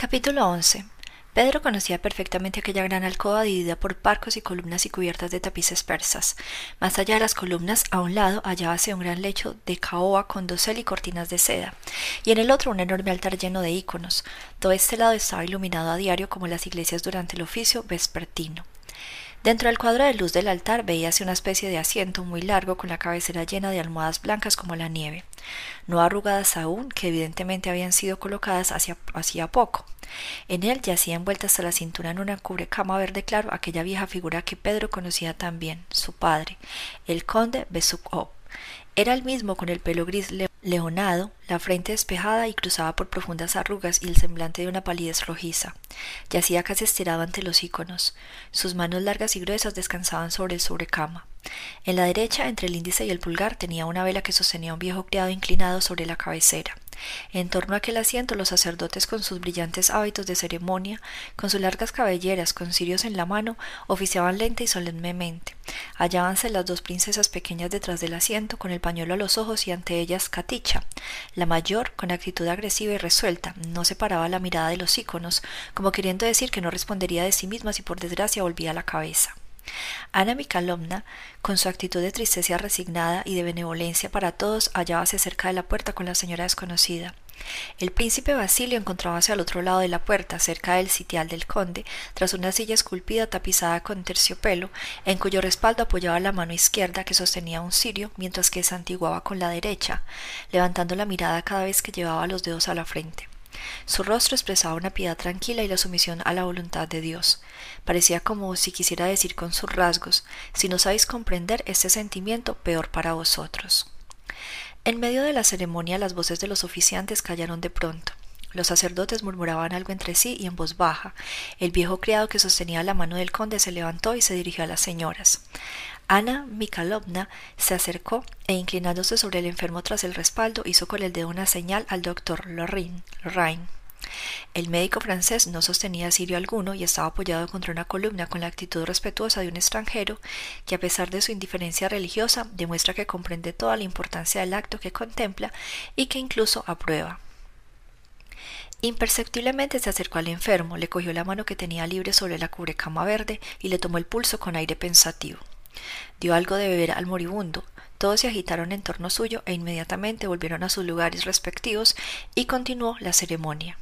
Capítulo 11. Pedro conocía perfectamente aquella gran alcoba dividida por parcos y columnas y cubiertas de tapices persas. Más allá de las columnas, a un lado hallábase un gran lecho de caoba con dosel y cortinas de seda, y en el otro un enorme altar lleno de íconos. Todo este lado estaba iluminado a diario como las iglesias durante el oficio vespertino. Dentro del cuadro de luz del altar veíase una especie de asiento muy largo con la cabecera llena de almohadas blancas como la nieve, no arrugadas aún, que evidentemente habían sido colocadas hacía poco. En él yacía envuelta hasta la cintura en una cubrecama verde claro aquella vieja figura que Pedro conocía también, su padre, el conde Besukov. Era el mismo con el pelo gris leonado, la frente despejada y cruzada por profundas arrugas y el semblante de una palidez rojiza. Yacía casi estirado ante los íconos. Sus manos largas y gruesas descansaban sobre el sobrecama. En la derecha, entre el índice y el pulgar, tenía una vela que sostenía un viejo criado inclinado sobre la cabecera. En torno a aquel asiento los sacerdotes con sus brillantes hábitos de ceremonia, con sus largas cabelleras, con cirios en la mano, oficiaban lenta y solemnemente. Hallábanse las dos princesas pequeñas detrás del asiento, con el pañuelo a los ojos y ante ellas Katicha. La mayor, con actitud agresiva y resuelta, no separaba la mirada de los íconos, como queriendo decir que no respondería de sí misma si por desgracia volvía la cabeza. Ana Micalovna, con su actitud de tristeza resignada y de benevolencia para todos, hallábase cerca de la puerta con la señora desconocida. El príncipe Basilio encontrábase al otro lado de la puerta, cerca del sitial del conde, tras una silla esculpida tapizada con terciopelo, en cuyo respaldo apoyaba la mano izquierda que sostenía un cirio, mientras que santiguaba con la derecha, levantando la mirada cada vez que llevaba los dedos a la frente. Su rostro expresaba una piedad tranquila y la sumisión a la voluntad de Dios. Parecía como si quisiera decir con sus rasgos si no sabéis comprender este sentimiento, peor para vosotros. En medio de la ceremonia las voces de los oficiantes callaron de pronto. Los sacerdotes murmuraban algo entre sí y en voz baja. El viejo criado que sostenía la mano del conde se levantó y se dirigió a las señoras. Ana Mikhailovna se acercó e inclinándose sobre el enfermo tras el respaldo hizo con el dedo una señal al doctor Lorraine. El médico francés no sostenía sirio alguno y estaba apoyado contra una columna con la actitud respetuosa de un extranjero que, a pesar de su indiferencia religiosa, demuestra que comprende toda la importancia del acto que contempla y que incluso aprueba. Imperceptiblemente se acercó al enfermo, le cogió la mano que tenía libre sobre la cubrecama verde y le tomó el pulso con aire pensativo. Dio algo de beber al moribundo. Todos se agitaron en torno suyo e inmediatamente volvieron a sus lugares respectivos y continuó la ceremonia.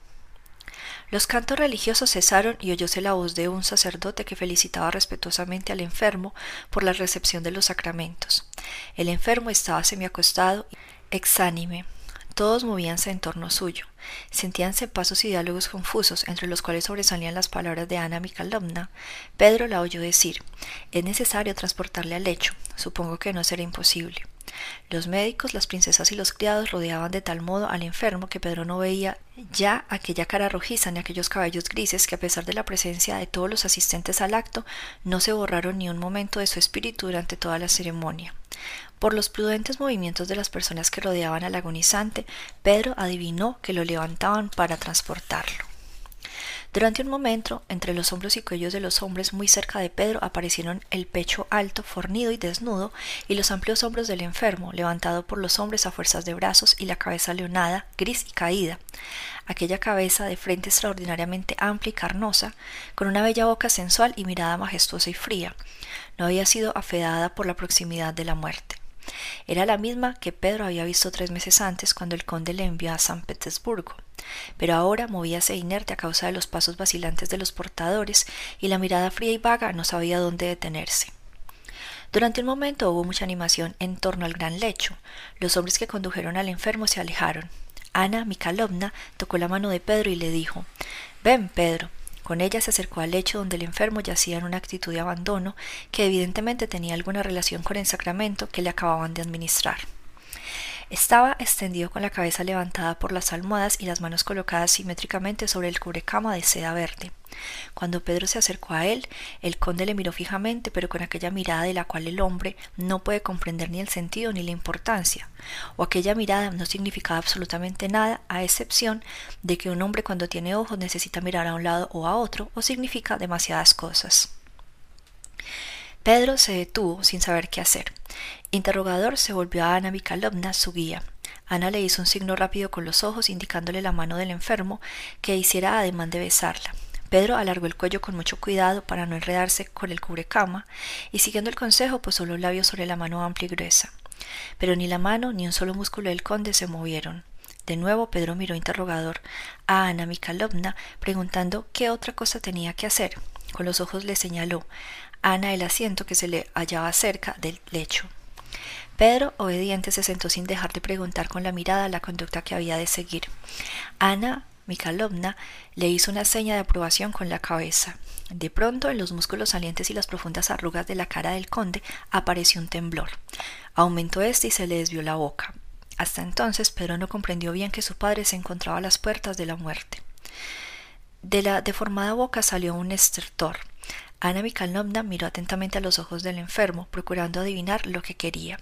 Los cantos religiosos cesaron y oyóse la voz de un sacerdote que felicitaba respetuosamente al enfermo por la recepción de los sacramentos. El enfermo estaba semiacostado, exánime, todos movíanse en torno suyo. Sentíanse pasos y diálogos confusos, entre los cuales sobresalían las palabras de Ana Mikhailovna. Pedro la oyó decir: Es necesario transportarle al lecho. Supongo que no será imposible. Los médicos, las princesas y los criados rodeaban de tal modo al enfermo que Pedro no veía ya aquella cara rojiza ni aquellos cabellos grises que a pesar de la presencia de todos los asistentes al acto no se borraron ni un momento de su espíritu durante toda la ceremonia. Por los prudentes movimientos de las personas que rodeaban al agonizante, Pedro adivinó que lo levantaban para transportarlo. Durante un momento, entre los hombros y cuellos de los hombres muy cerca de Pedro aparecieron el pecho alto, fornido y desnudo, y los amplios hombros del enfermo, levantado por los hombres a fuerzas de brazos, y la cabeza leonada, gris y caída. Aquella cabeza de frente extraordinariamente amplia y carnosa, con una bella boca sensual y mirada majestuosa y fría, no había sido afedada por la proximidad de la muerte. Era la misma que Pedro había visto tres meses antes cuando el conde le envió a San Petersburgo, pero ahora movíase inerte a causa de los pasos vacilantes de los portadores y la mirada fría y vaga no sabía dónde detenerse. Durante un momento hubo mucha animación en torno al gran lecho. Los hombres que condujeron al enfermo se alejaron. Ana Mikhailovna tocó la mano de Pedro y le dijo Ven, Pedro, con ella se acercó al lecho donde el enfermo yacía en una actitud de abandono que evidentemente tenía alguna relación con el sacramento que le acababan de administrar. Estaba extendido con la cabeza levantada por las almohadas y las manos colocadas simétricamente sobre el cubrecama de seda verde. Cuando Pedro se acercó a él, el conde le miró fijamente, pero con aquella mirada de la cual el hombre no puede comprender ni el sentido ni la importancia, o aquella mirada no significaba absolutamente nada, a excepción de que un hombre cuando tiene ojos necesita mirar a un lado o a otro, o significa demasiadas cosas. Pedro se detuvo sin saber qué hacer. Interrogador se volvió a Ana Mikhailovna, su guía. Ana le hizo un signo rápido con los ojos, indicándole la mano del enfermo que hiciera ademán de besarla. Pedro alargó el cuello con mucho cuidado para no enredarse con el cubrecama y siguiendo el consejo posó los labios sobre la mano amplia y gruesa. Pero ni la mano ni un solo músculo del conde se movieron. De nuevo Pedro miró interrogador a Ana Mikhailovna, preguntando qué otra cosa tenía que hacer. Con los ojos le señaló Ana el asiento que se le hallaba cerca del lecho. Pedro, obediente, se sentó sin dejar de preguntar con la mirada la conducta que había de seguir. Ana Mikhailovna le hizo una seña de aprobación con la cabeza. De pronto, en los músculos salientes y las profundas arrugas de la cara del conde apareció un temblor. Aumentó este y se le desvió la boca. Hasta entonces Pedro no comprendió bien que su padre se encontraba a las puertas de la muerte. De la deformada boca salió un estertor. Ana Mikhailovna miró atentamente a los ojos del enfermo, procurando adivinar lo que quería.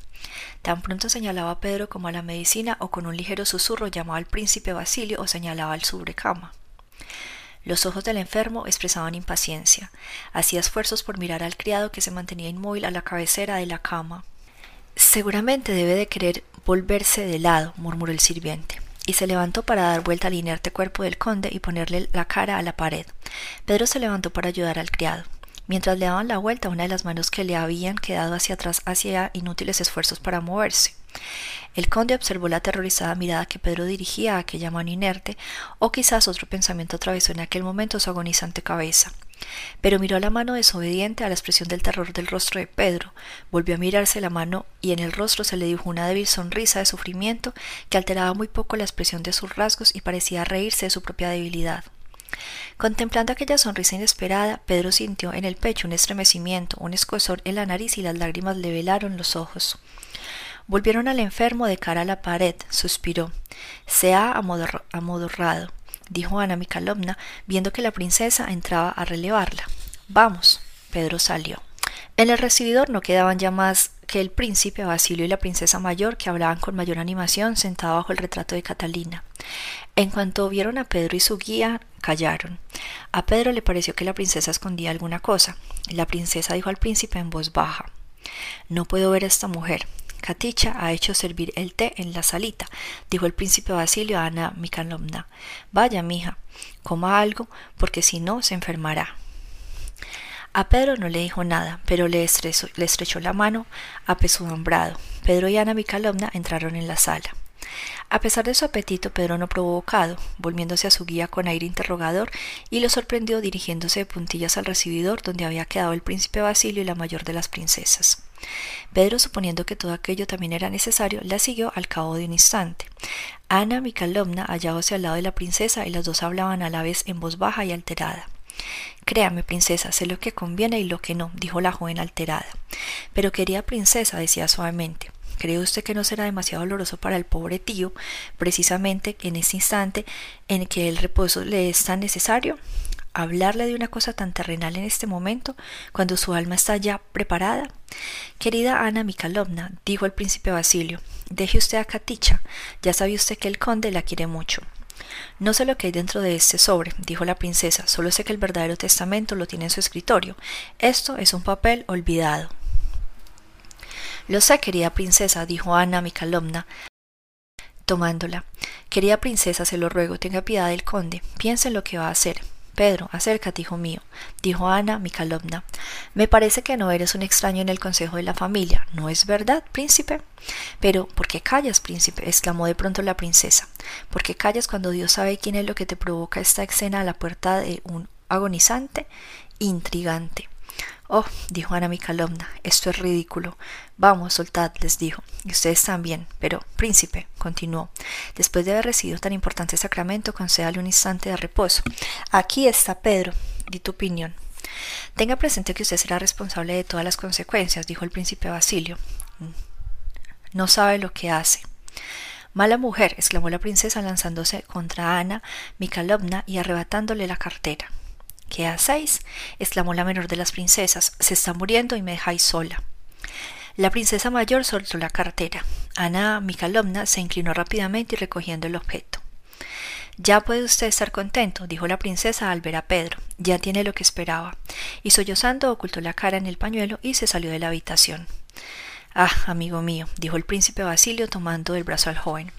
Tan pronto señalaba a Pedro como a la medicina o con un ligero susurro llamaba al príncipe Basilio o señalaba al sobrecama. Los ojos del enfermo expresaban impaciencia. Hacía esfuerzos por mirar al criado que se mantenía inmóvil a la cabecera de la cama. Seguramente debe de querer volverse de lado, murmuró el sirviente y se levantó para dar vuelta al inerte cuerpo del conde y ponerle la cara a la pared. Pedro se levantó para ayudar al criado. Mientras le daban la vuelta, una de las manos que le habían quedado hacia atrás hacía inútiles esfuerzos para moverse. El conde observó la aterrorizada mirada que Pedro dirigía a aquella mano inerte, o quizás otro pensamiento atravesó en aquel momento su agonizante cabeza. Pero miró la mano desobediente a la expresión del terror del rostro de Pedro, volvió a mirarse la mano y en el rostro se le dibujó una débil sonrisa de sufrimiento que alteraba muy poco la expresión de sus rasgos y parecía reírse de su propia debilidad. Contemplando aquella sonrisa inesperada, Pedro sintió en el pecho un estremecimiento, un escozor en la nariz y las lágrimas le velaron los ojos. Volvieron al enfermo de cara a la pared, suspiró. Se ha amodorrado, dijo Ana Mikhailovna, viendo que la princesa entraba a relevarla. Vamos. Pedro salió. En el recibidor no quedaban ya más que el príncipe Basilio y la princesa mayor que hablaban con mayor animación sentado bajo el retrato de Catalina. En cuanto vieron a Pedro y su guía, callaron. A Pedro le pareció que la princesa escondía alguna cosa. La princesa dijo al príncipe en voz baja No puedo ver a esta mujer. Katicha ha hecho servir el té en la salita, dijo el príncipe Basilio a Ana Mikhailovna. Vaya, mija, coma algo, porque si no se enfermará. A Pedro no le dijo nada, pero le, estrechó la mano apesadumbrado. Pedro y Ana Mikhailovna entraron en la sala. A pesar de su apetito, Pedro no probó bocado, volviéndose a su guía con aire interrogador, y lo sorprendió dirigiéndose de puntillas al recibidor donde había quedado el príncipe Basilio y la mayor de las princesas. Pedro, suponiendo que todo aquello también era necesario, la siguió al cabo de un instante. Ana Mikhailovna hallábase al lado de la princesa y las dos hablaban a la vez en voz baja y alterada. Créame, princesa, sé lo que conviene y lo que no, dijo la joven alterada. Pero querida princesa, decía suavemente, ¿Cree usted que no será demasiado doloroso para el pobre tío, precisamente en ese instante en que el reposo le es tan necesario? ¿Hablarle de una cosa tan terrenal en este momento, cuando su alma está ya preparada? Querida Ana Mikhailovna, dijo el príncipe Basilio, deje usted a Katicha, ya sabe usted que el conde la quiere mucho. No sé lo que hay dentro de este sobre, dijo la princesa, solo sé que el verdadero testamento lo tiene en su escritorio. Esto es un papel olvidado. Lo sé, querida princesa, dijo Ana Mikhailovna, tomándola. Querida princesa, se lo ruego, tenga piedad del conde, piense en lo que va a hacer. Pedro, acércate, hijo mío, dijo Ana Mikhailovna. Me parece que no eres un extraño en el consejo de la familia, ¿no es verdad, príncipe? Pero, ¿por qué callas, príncipe? exclamó de pronto la princesa. ¿Por qué callas cuando Dios sabe quién es lo que te provoca esta escena a la puerta de un agonizante, intrigante? Oh, dijo Ana Mikhailovna, esto es ridículo. Vamos, soltad, les dijo. Y ustedes también. Pero, príncipe, continuó, después de haber recibido tan importante sacramento, concédale un instante de reposo. Aquí está Pedro. Di tu opinión. Tenga presente que usted será responsable de todas las consecuencias, dijo el príncipe Basilio. No sabe lo que hace. Mala mujer, exclamó la princesa lanzándose contra Ana Mikhailovna y arrebatándole la cartera. ¿Qué hacéis? exclamó la menor de las princesas. Se está muriendo y me dejáis sola. La princesa mayor soltó la cartera. Ana Mikhailovna se inclinó rápidamente y recogiendo el objeto. Ya puede usted estar contento, dijo la princesa al ver a Pedro. Ya tiene lo que esperaba. Y sollozando ocultó la cara en el pañuelo y se salió de la habitación. Ah, amigo mío, dijo el príncipe Basilio tomando del brazo al joven.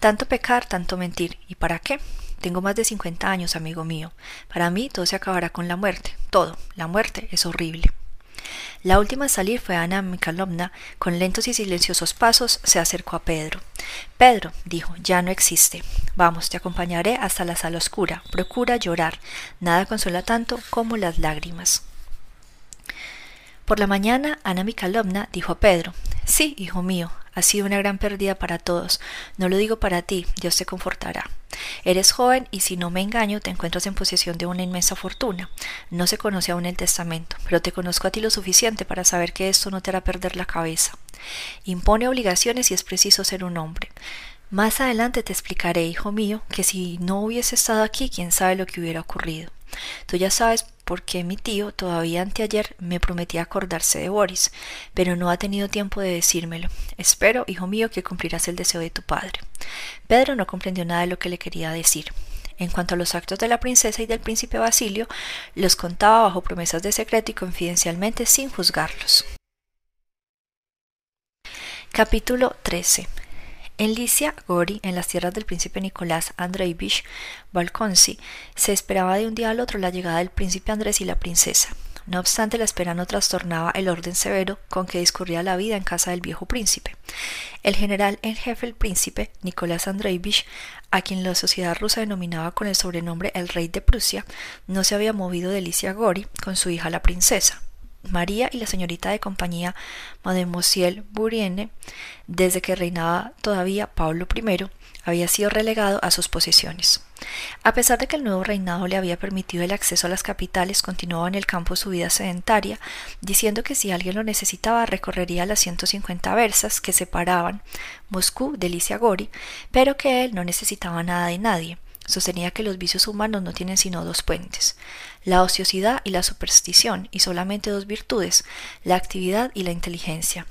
Tanto pecar, tanto mentir. ¿Y para qué? Tengo más de cincuenta años, amigo mío. Para mí todo se acabará con la muerte. Todo. La muerte es horrible. La última a salir fue Ana Mikhailovna. Con lentos y silenciosos pasos se acercó a Pedro. Pedro, dijo, ya no existe. Vamos, te acompañaré hasta la sala oscura. Procura llorar. Nada consuela tanto como las lágrimas. Por la mañana, Ana Mikhailovna dijo a Pedro, Sí, hijo mío, ha sido una gran pérdida para todos. No lo digo para ti, Dios te confortará. Eres joven y si no me engaño te encuentras en posesión de una inmensa fortuna. No se conoce aún el testamento, pero te conozco a ti lo suficiente para saber que esto no te hará perder la cabeza. Impone obligaciones y es preciso ser un hombre. Más adelante te explicaré, hijo mío, que si no hubiese estado aquí, quién sabe lo que hubiera ocurrido. Tú ya sabes por qué mi tío todavía anteayer me prometía acordarse de Boris, pero no ha tenido tiempo de decírmelo. Espero, hijo mío, que cumplirás el deseo de tu padre. Pedro no comprendió nada de lo que le quería decir. En cuanto a los actos de la princesa y del príncipe Basilio, los contaba bajo promesas de secreto y confidencialmente sin juzgarlos. Capítulo 13 en Licia Gori, en las tierras del príncipe Nicolás Andreevich Balkonsi, se esperaba de un día al otro la llegada del príncipe Andrés y la princesa. No obstante, la espera no trastornaba el orden severo con que discurría la vida en casa del viejo príncipe. El general en jefe el príncipe, Nicolás Andreevich, a quien la sociedad rusa denominaba con el sobrenombre el rey de Prusia, no se había movido de Licia Gori con su hija la princesa. María y la señorita de compañía Mademoiselle Bourienne, desde que reinaba todavía Pablo I, había sido relegado a sus posesiones. A pesar de que el nuevo reinado le había permitido el acceso a las capitales, continuaba en el campo su vida sedentaria, diciendo que si alguien lo necesitaba recorrería las 150 versas que separaban Moscú de Licia Gori, pero que él no necesitaba nada de nadie. Sostenía que los vicios humanos no tienen sino dos puentes, la ociosidad y la superstición, y solamente dos virtudes, la actividad y la inteligencia.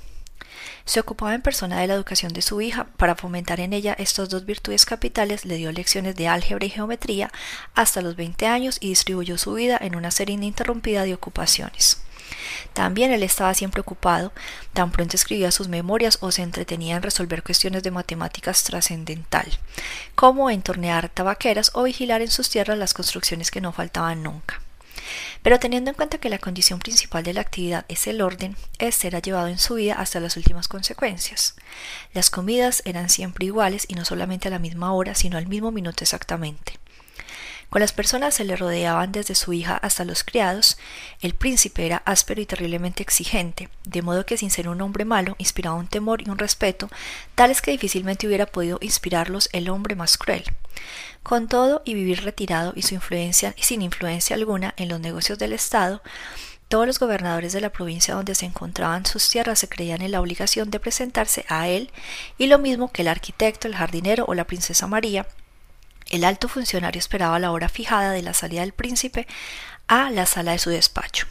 Se ocupaba en persona de la educación de su hija, para fomentar en ella estas dos virtudes capitales le dio lecciones de álgebra y geometría hasta los veinte años y distribuyó su vida en una serie ininterrumpida de ocupaciones. También él estaba siempre ocupado, tan pronto escribía sus memorias o se entretenía en resolver cuestiones de matemáticas trascendental, como en tornear tabaqueras o vigilar en sus tierras las construcciones que no faltaban nunca. Pero teniendo en cuenta que la condición principal de la actividad es el orden, este era llevado en su vida hasta las últimas consecuencias. Las comidas eran siempre iguales y no solamente a la misma hora, sino al mismo minuto exactamente. Con las personas se le rodeaban desde su hija hasta los criados, el príncipe era áspero y terriblemente exigente, de modo que sin ser un hombre malo inspiraba un temor y un respeto tales que difícilmente hubiera podido inspirarlos el hombre más cruel. Con todo y vivir retirado y su influencia sin influencia alguna en los negocios del Estado, todos los gobernadores de la provincia donde se encontraban sus tierras se creían en la obligación de presentarse a él, y lo mismo que el arquitecto, el jardinero o la princesa María, el alto funcionario esperaba la hora fijada de la salida del príncipe a la sala de su despacho.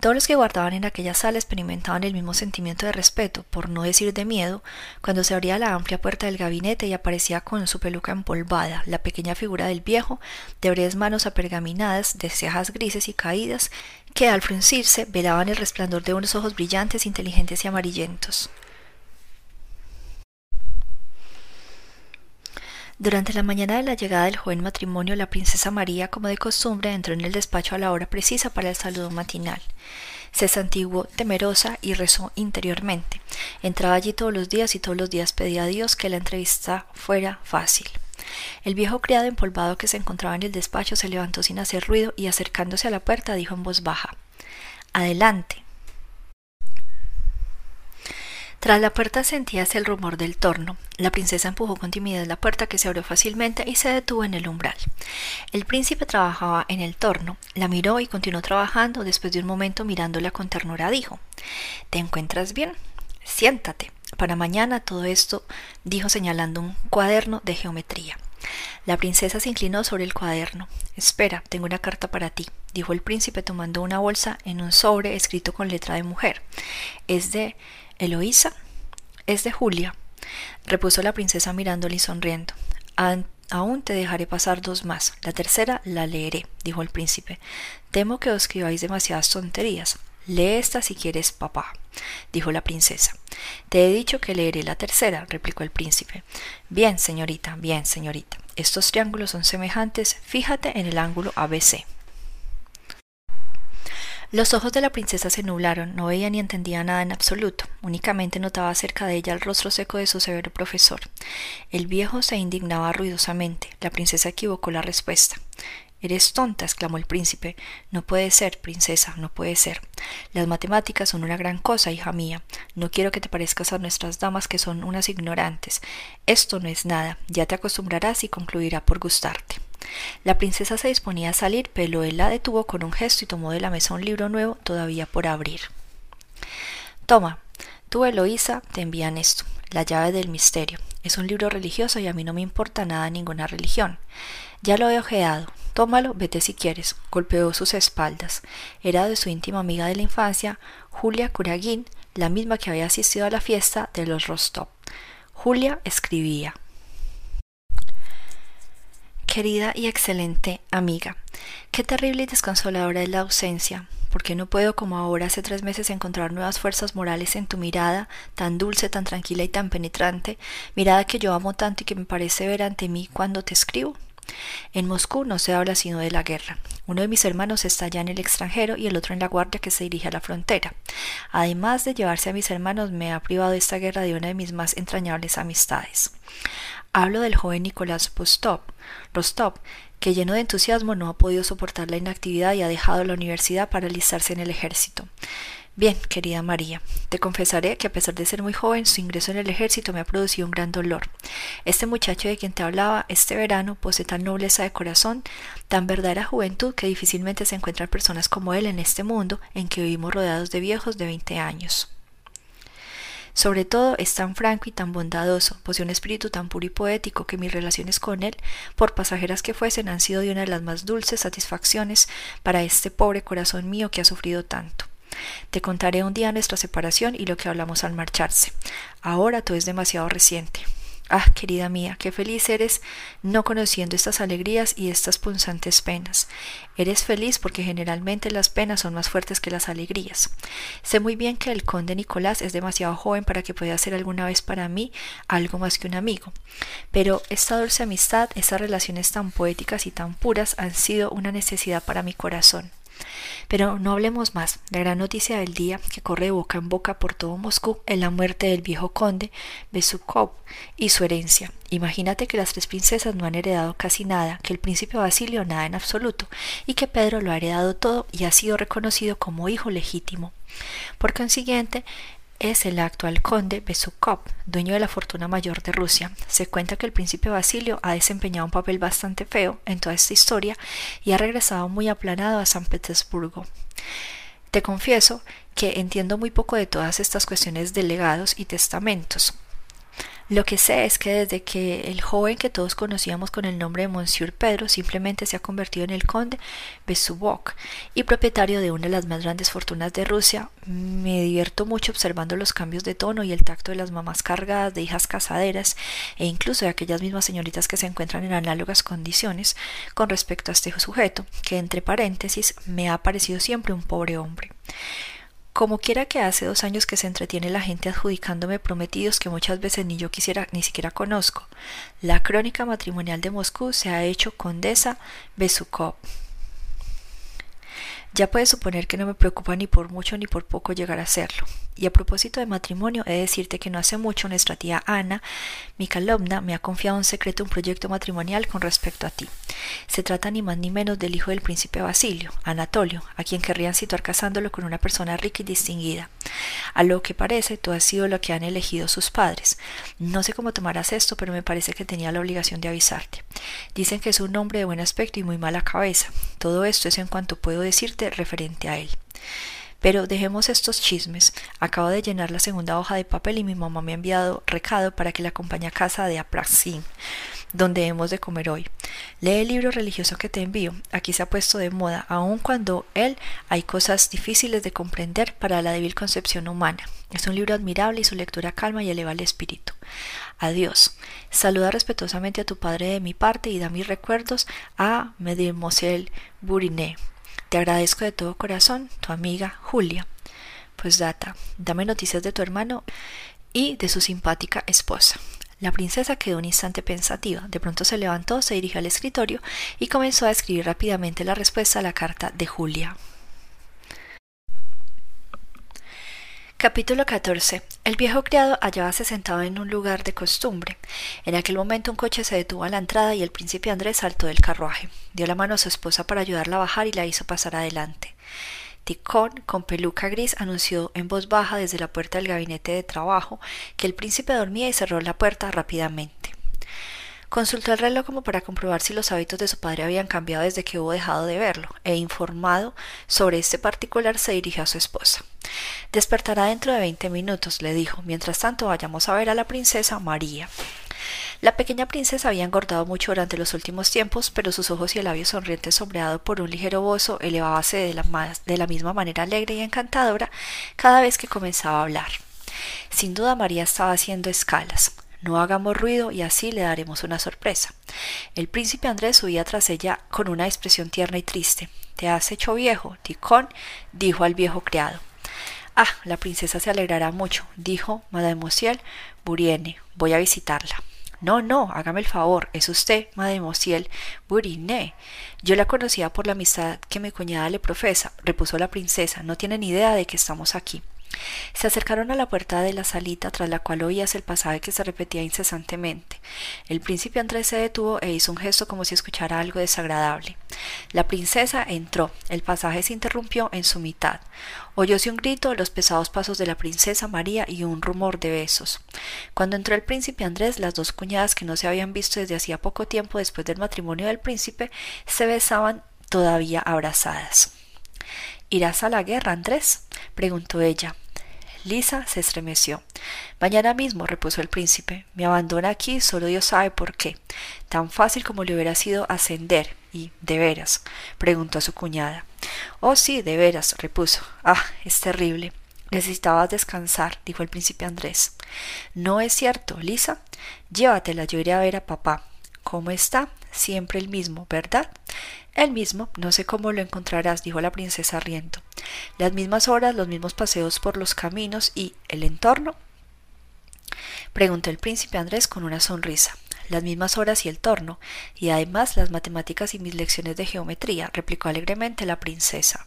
Todos los que guardaban en aquella sala experimentaban el mismo sentimiento de respeto, por no decir de miedo, cuando se abría la amplia puerta del gabinete y aparecía con su peluca empolvada la pequeña figura del viejo, de breves manos apergaminadas, de cejas grises y caídas, que al fruncirse velaban el resplandor de unos ojos brillantes, inteligentes y amarillentos. Durante la mañana de la llegada del joven matrimonio, la princesa María, como de costumbre, entró en el despacho a la hora precisa para el saludo matinal. Se santiguó temerosa y rezó interiormente. Entraba allí todos los días y todos los días pedía a Dios que la entrevista fuera fácil. El viejo criado empolvado que se encontraba en el despacho se levantó sin hacer ruido y acercándose a la puerta dijo en voz baja Adelante. Tras la puerta sentíase el rumor del torno. La princesa empujó con timidez la puerta que se abrió fácilmente y se detuvo en el umbral. El príncipe trabajaba en el torno, la miró y continuó trabajando. Después de un momento mirándola con ternura dijo ¿Te encuentras bien? Siéntate. Para mañana todo esto, dijo señalando un cuaderno de geometría. La princesa se inclinó sobre el cuaderno. Espera, tengo una carta para ti, dijo el príncipe tomando una bolsa en un sobre escrito con letra de mujer. Es de Eloísa es de Julia, repuso la princesa mirándole y sonriendo. Aún te dejaré pasar dos más. La tercera la leeré, dijo el príncipe. Temo que os escribáis demasiadas tonterías. Lee esta si quieres, papá, dijo la princesa. Te he dicho que leeré la tercera, replicó el príncipe. Bien, señorita, bien, señorita. Estos triángulos son semejantes. Fíjate en el ángulo ABC. Los ojos de la princesa se nublaron, no veía ni entendía nada en absoluto, únicamente notaba cerca de ella el rostro seco de su severo profesor. El viejo se indignaba ruidosamente, la princesa equivocó la respuesta. Eres tonta, exclamó el príncipe. No puede ser, princesa, no puede ser. Las matemáticas son una gran cosa, hija mía. No quiero que te parezcas a nuestras damas que son unas ignorantes. Esto no es nada, ya te acostumbrarás y concluirá por gustarte. La princesa se disponía a salir, pero él la detuvo con un gesto y tomó de la mesa un libro nuevo todavía por abrir. Toma, tú, Eloísa, te envían esto, la llave del misterio. Es un libro religioso y a mí no me importa nada ninguna religión. Ya lo he ojeado. Tómalo, vete si quieres. Golpeó sus espaldas. Era de su íntima amiga de la infancia, Julia Kuraguin, la misma que había asistido a la fiesta de los Rostov. Julia escribía. Querida y excelente amiga, qué terrible y desconsoladora es la ausencia. porque no puedo como ahora hace tres meses encontrar nuevas fuerzas morales en tu mirada, tan dulce, tan tranquila y tan penetrante, mirada que yo amo tanto y que me parece ver ante mí cuando te escribo? En Moscú no se habla sino de la guerra. Uno de mis hermanos está ya en el extranjero y el otro en la guardia que se dirige a la frontera. Además de llevarse a mis hermanos, me ha privado esta guerra de una de mis más entrañables amistades. Hablo del joven Nicolás Rostov, que lleno de entusiasmo no ha podido soportar la inactividad y ha dejado la universidad para alistarse en el ejército. Bien, querida María, te confesaré que a pesar de ser muy joven, su ingreso en el ejército me ha producido un gran dolor. Este muchacho de quien te hablaba este verano posee tan nobleza de corazón, tan verdadera juventud que difícilmente se encuentran personas como él en este mundo en que vivimos rodeados de viejos de veinte años. Sobre todo es tan franco y tan bondadoso, posee un espíritu tan puro y poético que mis relaciones con él, por pasajeras que fuesen, han sido de una de las más dulces satisfacciones para este pobre corazón mío que ha sufrido tanto. Te contaré un día nuestra separación y lo que hablamos al marcharse. Ahora todo es demasiado reciente. Ah, querida mía, qué feliz eres no conociendo estas alegrías y estas punzantes penas. Eres feliz porque generalmente las penas son más fuertes que las alegrías. Sé muy bien que el conde Nicolás es demasiado joven para que pueda ser alguna vez para mí algo más que un amigo. Pero esta dulce amistad, estas relaciones tan poéticas y tan puras han sido una necesidad para mi corazón. Pero no hablemos más. La gran noticia del día, que corre boca en boca por todo Moscú, es la muerte del viejo conde Besukov y su herencia. Imagínate que las tres princesas no han heredado casi nada, que el príncipe Basilio nada en absoluto, y que Pedro lo ha heredado todo y ha sido reconocido como hijo legítimo. Por consiguiente, es el actual conde Besukov, dueño de la fortuna mayor de Rusia. Se cuenta que el príncipe Basilio ha desempeñado un papel bastante feo en toda esta historia y ha regresado muy aplanado a San Petersburgo. Te confieso que entiendo muy poco de todas estas cuestiones de legados y testamentos. Lo que sé es que desde que el joven que todos conocíamos con el nombre de Monsieur Pedro simplemente se ha convertido en el conde Besubok y propietario de una de las más grandes fortunas de Rusia, me divierto mucho observando los cambios de tono y el tacto de las mamás cargadas de hijas casaderas e incluso de aquellas mismas señoritas que se encuentran en análogas condiciones con respecto a este sujeto, que entre paréntesis me ha parecido siempre un pobre hombre. Como quiera que hace dos años que se entretiene la gente adjudicándome prometidos que muchas veces ni yo quisiera ni siquiera conozco, la crónica matrimonial de Moscú se ha hecho condesa Besukov. Ya puedes suponer que no me preocupa ni por mucho ni por poco llegar a serlo. Y a propósito de matrimonio, he de decirte que no hace mucho nuestra tía Ana Mikalovna me ha confiado un secreto, un proyecto matrimonial con respecto a ti. Se trata ni más ni menos del hijo del príncipe Basilio, Anatolio, a quien querrían situar casándolo con una persona rica y distinguida. A lo que parece, tú has sido lo que han elegido sus padres. No sé cómo tomarás esto, pero me parece que tenía la obligación de avisarte. Dicen que es un hombre de buen aspecto y muy mala cabeza. Todo esto es en cuanto puedo decirte referente a él. Pero dejemos estos chismes. Acabo de llenar la segunda hoja de papel y mi mamá me ha enviado recado para que la acompañe a casa de Apraxin, donde hemos de comer hoy. Lee el libro religioso que te envío. Aquí se ha puesto de moda, aun cuando él hay cosas difíciles de comprender para la débil concepción humana. Es un libro admirable y su lectura calma y eleva el espíritu. Adiós. Saluda respetuosamente a tu padre de mi parte y da mis recuerdos a Mademoiselle Bourinet. Te agradezco de todo corazón, tu amiga Julia. Pues data, dame noticias de tu hermano y de su simpática esposa. La princesa quedó un instante pensativa, de pronto se levantó, se dirigió al escritorio y comenzó a escribir rápidamente la respuesta a la carta de Julia. Capítulo 14. El viejo criado hallábase sentado en un lugar de costumbre. En aquel momento un coche se detuvo a la entrada y el príncipe Andrés saltó del carruaje. Dio la mano a su esposa para ayudarla a bajar y la hizo pasar adelante. Ticón, con peluca gris, anunció en voz baja desde la puerta del gabinete de trabajo que el príncipe dormía y cerró la puerta rápidamente. Consultó el reloj como para comprobar si los hábitos de su padre habían cambiado desde que hubo dejado de verlo, e informado sobre este particular se dirigió a su esposa. Despertará dentro de veinte minutos, le dijo. Mientras tanto vayamos a ver a la princesa María. La pequeña princesa había engordado mucho durante los últimos tiempos, pero sus ojos y el labio sonriente sombreado por un ligero bozo elevábase de la, de la misma manera alegre y encantadora cada vez que comenzaba a hablar. Sin duda María estaba haciendo escalas. No hagamos ruido y así le daremos una sorpresa. El príncipe Andrés subía tras ella con una expresión tierna y triste. Te has hecho viejo, Ticón, dijo al viejo criado. Ah, la princesa se alegrará mucho, dijo Mademoiselle Burienne. Voy a visitarla. No, no, hágame el favor, es usted, Mademoiselle Burienne. Yo la conocía por la amistad que mi cuñada le profesa, repuso la princesa. No tiene ni idea de que estamos aquí. Se acercaron a la puerta de la salita, tras la cual oías el pasaje que se repetía incesantemente. El príncipe Andrés se detuvo e hizo un gesto como si escuchara algo desagradable. La princesa entró. El pasaje se interrumpió en su mitad. Oyóse un grito, los pesados pasos de la princesa María y un rumor de besos. Cuando entró el príncipe Andrés, las dos cuñadas que no se habían visto desde hacía poco tiempo después del matrimonio del príncipe se besaban todavía abrazadas. ¿Irás a la guerra, Andrés? preguntó ella. Lisa se estremeció. Mañana mismo, repuso el príncipe. Me abandona aquí, solo Dios sabe por qué. Tan fácil como le hubiera sido ascender. Y, ¿de veras? preguntó a su cuñada. Oh, sí, de veras, repuso. Ah, es terrible. Necesitabas descansar, dijo el príncipe Andrés. No es cierto, Lisa. Llévatela, yo iré a ver a papá. ¿Cómo está? Siempre el mismo, ¿verdad? El mismo, no sé cómo lo encontrarás, dijo la princesa riendo. Las mismas horas, los mismos paseos por los caminos y el entorno. Preguntó el príncipe Andrés con una sonrisa. Las mismas horas y el torno, y además las matemáticas y mis lecciones de geometría, replicó alegremente la princesa.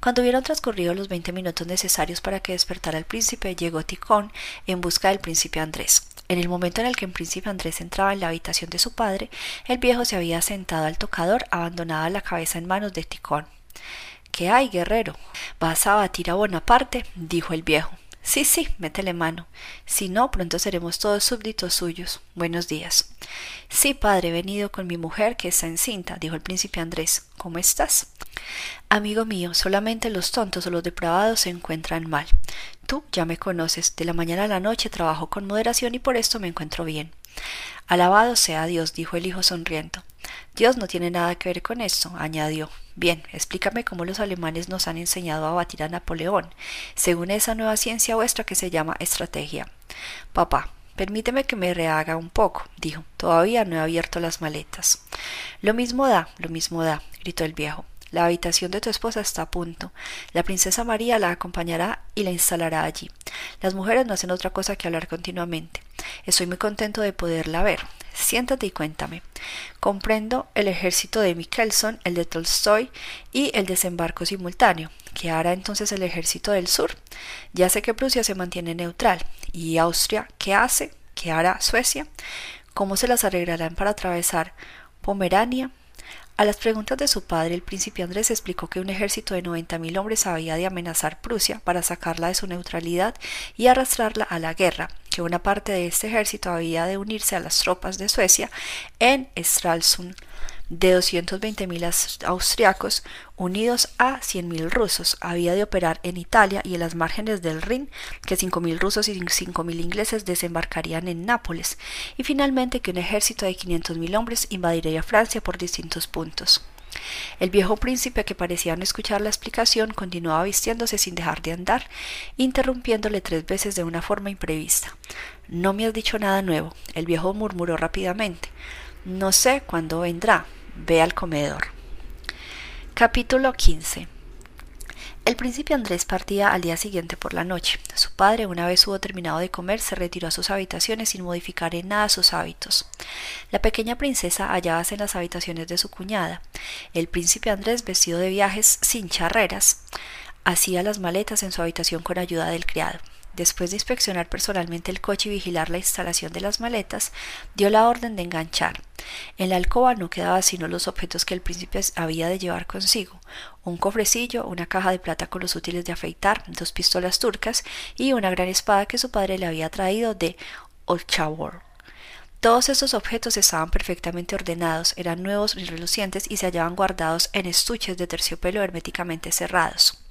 Cuando hubieron transcurrido los veinte minutos necesarios para que despertara el príncipe, llegó Ticón en busca del príncipe Andrés. En el momento en el que el príncipe Andrés entraba en la habitación de su padre, el viejo se había sentado al tocador, abandonada la cabeza en manos de Ticón. ¿Qué hay, guerrero? ¿Vas a batir a Bonaparte? dijo el viejo. Sí, sí, métele mano. Si no, pronto seremos todos súbditos suyos. Buenos días. Sí, padre, he venido con mi mujer que está encinta, dijo el príncipe Andrés. ¿Cómo estás? Amigo mío, solamente los tontos o los depravados se encuentran mal. Tú ya me conoces, de la mañana a la noche trabajo con moderación y por esto me encuentro bien. Alabado sea Dios, dijo el hijo sonriendo. Dios no tiene nada que ver con esto, añadió. Bien, explícame cómo los alemanes nos han enseñado a batir a Napoleón, según esa nueva ciencia vuestra que se llama estrategia. Papá, permíteme que me rehaga un poco, dijo. Todavía no he abierto las maletas. Lo mismo da, lo mismo da, gritó el viejo. La habitación de tu esposa está a punto. La princesa María la acompañará y la instalará allí. Las mujeres no hacen otra cosa que hablar continuamente. Estoy muy contento de poderla ver. Siéntate y cuéntame. Comprendo el ejército de Michelson, el de Tolstoy y el desembarco simultáneo. ¿Qué hará entonces el ejército del sur? Ya sé que Prusia se mantiene neutral. ¿Y Austria qué hace? ¿Qué hará Suecia? ¿Cómo se las arreglarán para atravesar Pomerania, a las preguntas de su padre, el príncipe Andrés explicó que un ejército de noventa mil hombres había de amenazar Prusia para sacarla de su neutralidad y arrastrarla a la guerra, que una parte de este ejército había de unirse a las tropas de Suecia en Stralsund de 220.000 austriacos unidos a 100.000 rusos. Había de operar en Italia y en las márgenes del Rin, que 5.000 rusos y 5.000 ingleses desembarcarían en Nápoles, y finalmente que un ejército de 500.000 hombres invadiría Francia por distintos puntos. El viejo príncipe, que parecía no escuchar la explicación, continuaba vistiéndose sin dejar de andar, interrumpiéndole tres veces de una forma imprevista. No me has dicho nada nuevo. El viejo murmuró rápidamente. No sé cuándo vendrá. Ve al comedor. Capítulo 15 el príncipe Andrés partía al día siguiente por la noche. Su padre, una vez hubo terminado de comer, se retiró a sus habitaciones sin modificar en nada sus hábitos. La pequeña princesa hallábase en las habitaciones de su cuñada. El príncipe Andrés, vestido de viajes sin charreras, hacía las maletas en su habitación con ayuda del criado. Después de inspeccionar personalmente el coche y vigilar la instalación de las maletas, dio la orden de enganchar. En la alcoba no quedaba sino los objetos que el príncipe había de llevar consigo un cofrecillo, una caja de plata con los útiles de afeitar, dos pistolas turcas y una gran espada que su padre le había traído de Olchabor. Todos estos objetos estaban perfectamente ordenados, eran nuevos y relucientes y se hallaban guardados en estuches de terciopelo herméticamente cerrados.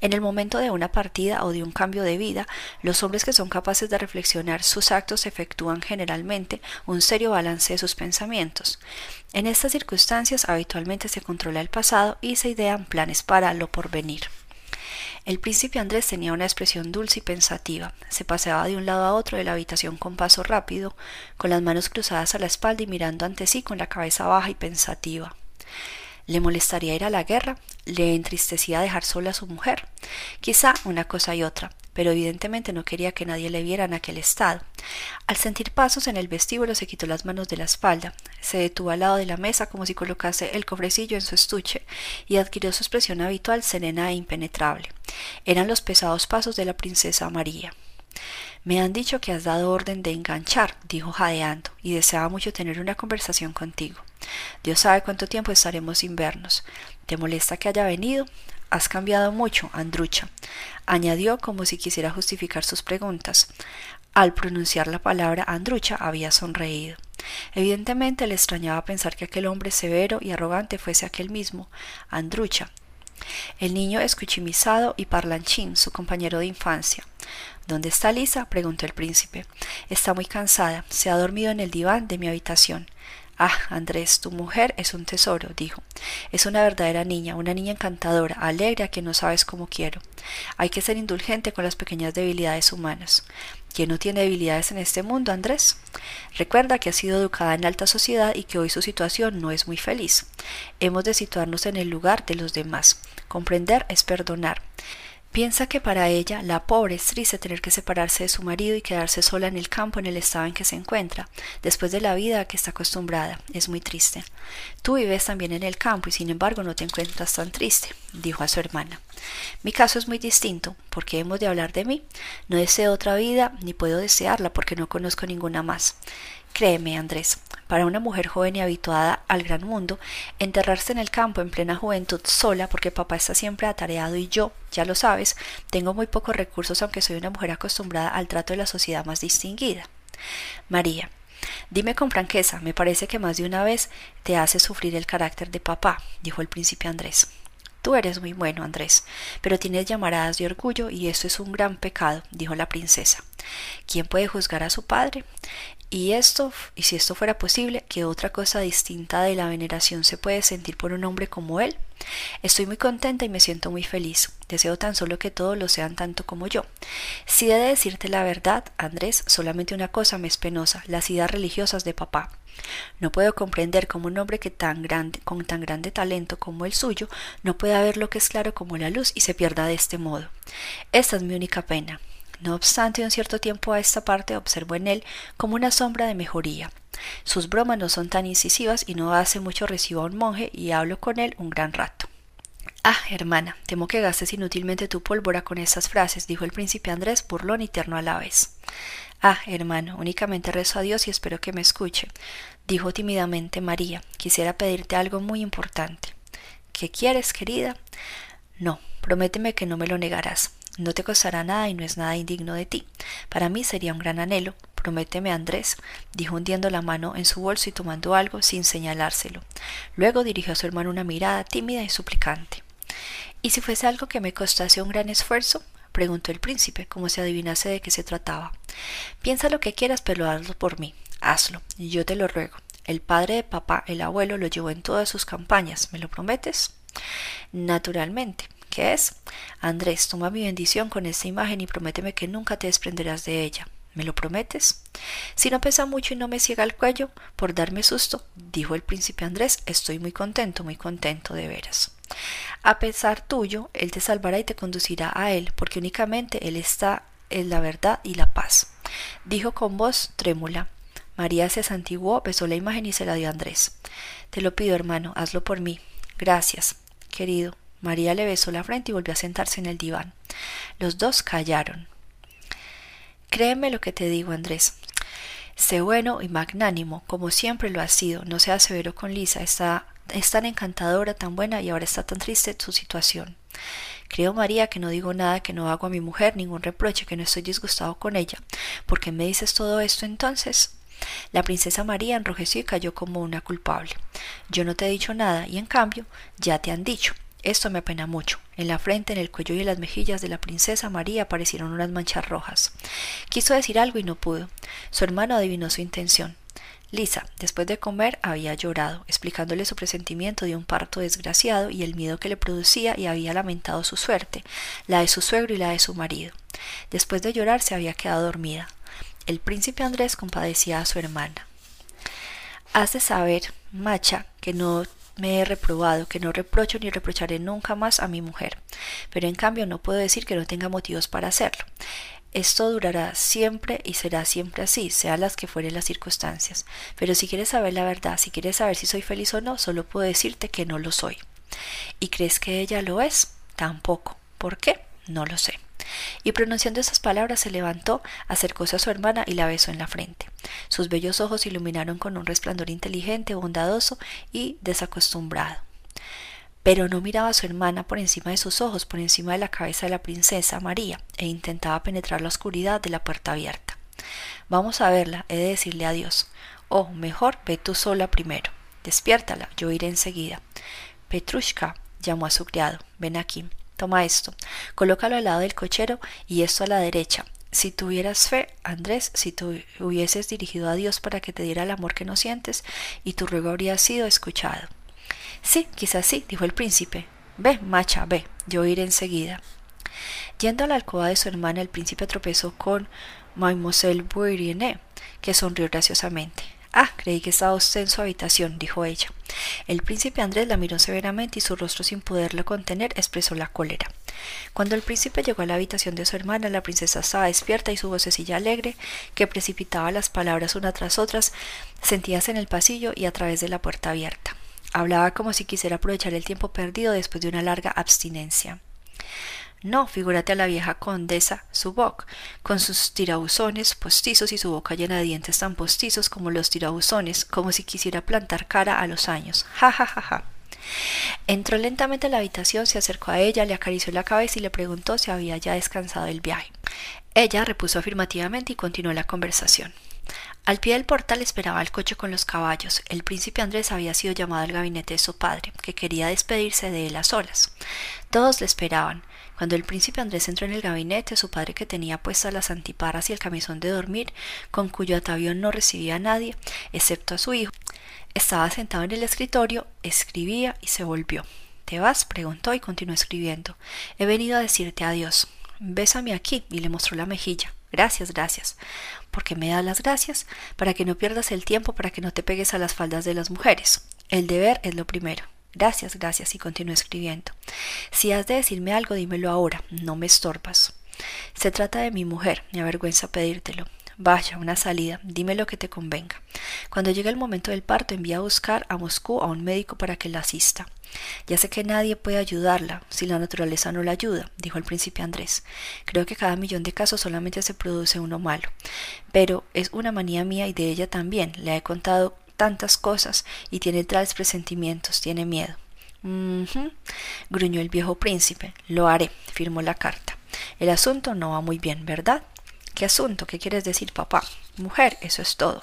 En el momento de una partida o de un cambio de vida, los hombres que son capaces de reflexionar sus actos efectúan generalmente un serio balance de sus pensamientos. En estas circunstancias habitualmente se controla el pasado y se idean planes para lo porvenir. El príncipe Andrés tenía una expresión dulce y pensativa. Se paseaba de un lado a otro de la habitación con paso rápido, con las manos cruzadas a la espalda y mirando ante sí con la cabeza baja y pensativa. ¿Le molestaría ir a la guerra? ¿Le entristecía dejar sola a su mujer? Quizá una cosa y otra, pero evidentemente no quería que nadie le viera en aquel estado. Al sentir pasos en el vestíbulo se quitó las manos de la espalda, se detuvo al lado de la mesa como si colocase el cofrecillo en su estuche y adquirió su expresión habitual serena e impenetrable. Eran los pesados pasos de la princesa María. Me han dicho que has dado orden de enganchar, dijo jadeando, y deseaba mucho tener una conversación contigo. Dios sabe cuánto tiempo estaremos sin vernos. ¿Te molesta que haya venido? Has cambiado mucho, Andrucha, añadió como si quisiera justificar sus preguntas. Al pronunciar la palabra Andrucha había sonreído. Evidentemente le extrañaba pensar que aquel hombre severo y arrogante fuese aquel mismo, Andrucha, el niño escuchimizado y parlanchín, su compañero de infancia. ¿Dónde está Lisa? preguntó el príncipe. Está muy cansada. Se ha dormido en el diván de mi habitación. Ah, Andrés, tu mujer es un tesoro, dijo. Es una verdadera niña, una niña encantadora, alegre a quien no sabes cómo quiero. Hay que ser indulgente con las pequeñas debilidades humanas. ¿Quién no tiene debilidades en este mundo, Andrés? Recuerda que ha sido educada en alta sociedad y que hoy su situación no es muy feliz. Hemos de situarnos en el lugar de los demás. Comprender es perdonar. Piensa que para ella, la pobre, es triste tener que separarse de su marido y quedarse sola en el campo en el estado en que se encuentra, después de la vida a que está acostumbrada. Es muy triste. Tú vives también en el campo y sin embargo no te encuentras tan triste, dijo a su hermana. Mi caso es muy distinto, porque hemos de hablar de mí. No deseo otra vida, ni puedo desearla porque no conozco ninguna más. Créeme, Andrés, para una mujer joven y habituada al gran mundo, enterrarse en el campo en plena juventud sola porque papá está siempre atareado y yo, ya lo sabes, tengo muy pocos recursos aunque soy una mujer acostumbrada al trato de la sociedad más distinguida. María, Dime con franqueza, me parece que más de una vez te hace sufrir el carácter de papá, dijo el príncipe Andrés. Tú eres muy bueno, Andrés, pero tienes llamaradas de orgullo y eso es un gran pecado, dijo la princesa. ¿Quién puede juzgar a su padre? Y esto, y si esto fuera posible, ¿qué otra cosa distinta de la veneración se puede sentir por un hombre como él? Estoy muy contenta y me siento muy feliz. Deseo tan solo que todos lo sean tanto como yo. Si he de decirte la verdad, Andrés, solamente una cosa me es penosa, las ideas religiosas de papá. No puedo comprender cómo un hombre que tan grande, con tan grande talento como el suyo, no pueda ver lo que es claro como la luz y se pierda de este modo. Esta es mi única pena. No obstante, un cierto tiempo a esta parte observo en él como una sombra de mejoría. Sus bromas no son tan incisivas y no hace mucho recibo a un monje y hablo con él un gran rato. Ah, hermana, temo que gastes inútilmente tu pólvora con esas frases, dijo el príncipe Andrés, burlón y tierno a la vez. Ah, hermano, únicamente rezo a Dios y espero que me escuche, dijo tímidamente María. Quisiera pedirte algo muy importante. ¿Qué quieres, querida? No, prométeme que no me lo negarás. No te costará nada y no es nada indigno de ti. Para mí sería un gran anhelo. Prométeme, Andrés, dijo hundiendo la mano en su bolso y tomando algo sin señalárselo. Luego dirigió a su hermano una mirada tímida y suplicante. ¿Y si fuese algo que me costase un gran esfuerzo? preguntó el príncipe, como si adivinase de qué se trataba. Piensa lo que quieras, pero hazlo por mí. Hazlo, yo te lo ruego. El padre de papá, el abuelo, lo llevó en todas sus campañas. ¿Me lo prometes? Naturalmente. ¿Qué es? Andrés, toma mi bendición con esta imagen y prométeme que nunca te desprenderás de ella. ¿Me lo prometes? Si no pesa mucho y no me ciega el cuello, por darme susto, dijo el príncipe Andrés, estoy muy contento, muy contento, de veras. A pesar tuyo, Él te salvará y te conducirá a Él, porque únicamente Él está en la verdad y la paz. Dijo con voz trémula. María se santiguó, besó la imagen y se la dio a Andrés. Te lo pido, hermano, hazlo por mí. Gracias, querido. María le besó la frente y volvió a sentarse en el diván. Los dos callaron. Créeme lo que te digo, Andrés. Sé bueno y magnánimo, como siempre lo has sido. No seas severo con Lisa. Está, es tan encantadora, tan buena y ahora está tan triste su situación. Creo, María, que no digo nada, que no hago a mi mujer ningún reproche, que no estoy disgustado con ella. ¿Por qué me dices todo esto entonces? La princesa María enrojeció y cayó como una culpable. Yo no te he dicho nada y en cambio ya te han dicho. Esto me apena mucho. En la frente, en el cuello y en las mejillas de la princesa María aparecieron unas manchas rojas. Quiso decir algo y no pudo. Su hermano adivinó su intención. Lisa, después de comer, había llorado, explicándole su presentimiento de un parto desgraciado y el miedo que le producía y había lamentado su suerte, la de su suegro y la de su marido. Después de llorar se había quedado dormida. El príncipe Andrés compadecía a su hermana. Has de saber, Macha, que no me he reprobado, que no reprocho ni reprocharé nunca más a mi mujer. Pero en cambio no puedo decir que no tenga motivos para hacerlo. Esto durará siempre y será siempre así, sean las que fueren las circunstancias. Pero si quieres saber la verdad, si quieres saber si soy feliz o no, solo puedo decirte que no lo soy. ¿Y crees que ella lo es? Tampoco. ¿Por qué? No lo sé. Y pronunciando esas palabras se levantó, acercóse a su hermana y la besó en la frente. Sus bellos ojos se iluminaron con un resplandor inteligente, bondadoso y desacostumbrado. Pero no miraba a su hermana por encima de sus ojos, por encima de la cabeza de la princesa María, e intentaba penetrar la oscuridad de la puerta abierta. Vamos a verla, he de decirle adiós. Oh, mejor ve tú sola primero. Despiértala, yo iré enseguida. Petrushka llamó a su criado. Ven aquí. Toma esto, colócalo al lado del cochero y esto a la derecha. Si tuvieras fe, Andrés, si tú hubieses dirigido a Dios para que te diera el amor que no sientes, y tu ruego habría sido escuchado. Sí, quizás sí, dijo el príncipe. Ve, macha, ve, yo iré enseguida. Yendo a la alcoba de su hermana, el príncipe tropezó con Mademoiselle Bourrienne, que sonrió graciosamente. Ah, creí que estaba usted en su habitación, dijo ella. El príncipe Andrés la miró severamente y su rostro sin poderlo contener expresó la cólera. Cuando el príncipe llegó a la habitación de su hermana, la princesa estaba despierta y su vocecilla alegre, que precipitaba las palabras una tras otras, sentíase en el pasillo y a través de la puerta abierta. Hablaba como si quisiera aprovechar el tiempo perdido después de una larga abstinencia. No, figúrate a la vieja condesa Subok, con sus tirabuzones postizos y su boca llena de dientes tan postizos como los tirabuzones, como si quisiera plantar cara a los años. Ja, ja, ja, ja. Entró lentamente a la habitación, se acercó a ella, le acarició la cabeza y le preguntó si había ya descansado el viaje. Ella repuso afirmativamente y continuó la conversación. Al pie del portal esperaba el coche con los caballos. El príncipe Andrés había sido llamado al gabinete de su padre, que quería despedirse de él a solas. Todos le esperaban. Cuando el príncipe Andrés entró en el gabinete, su padre, que tenía puestas las antiparras y el camisón de dormir, con cuyo atavío no recibía a nadie, excepto a su hijo, estaba sentado en el escritorio, escribía y se volvió. ¿Te vas? preguntó y continuó escribiendo. He venido a decirte adiós. Bésame aquí y le mostró la mejilla. Gracias, gracias. ¿Por qué me das las gracias? Para que no pierdas el tiempo, para que no te pegues a las faldas de las mujeres. El deber es lo primero. Gracias, gracias, y continuó escribiendo. Si has de decirme algo, dímelo ahora, no me estorbas. Se trata de mi mujer, me avergüenza pedírtelo. Vaya, una salida, dime lo que te convenga. Cuando llegue el momento del parto, envía a buscar a Moscú a un médico para que la asista. Ya sé que nadie puede ayudarla si la naturaleza no la ayuda, dijo el príncipe Andrés. Creo que cada millón de casos solamente se produce uno malo. Pero es una manía mía y de ella también. Le he contado tantas cosas y tiene tales presentimientos, tiene miedo. gruñó el viejo príncipe. Lo haré, firmó la carta. El asunto no va muy bien, ¿verdad? ¿Qué asunto? ¿Qué quieres decir, papá? Mujer, eso es todo,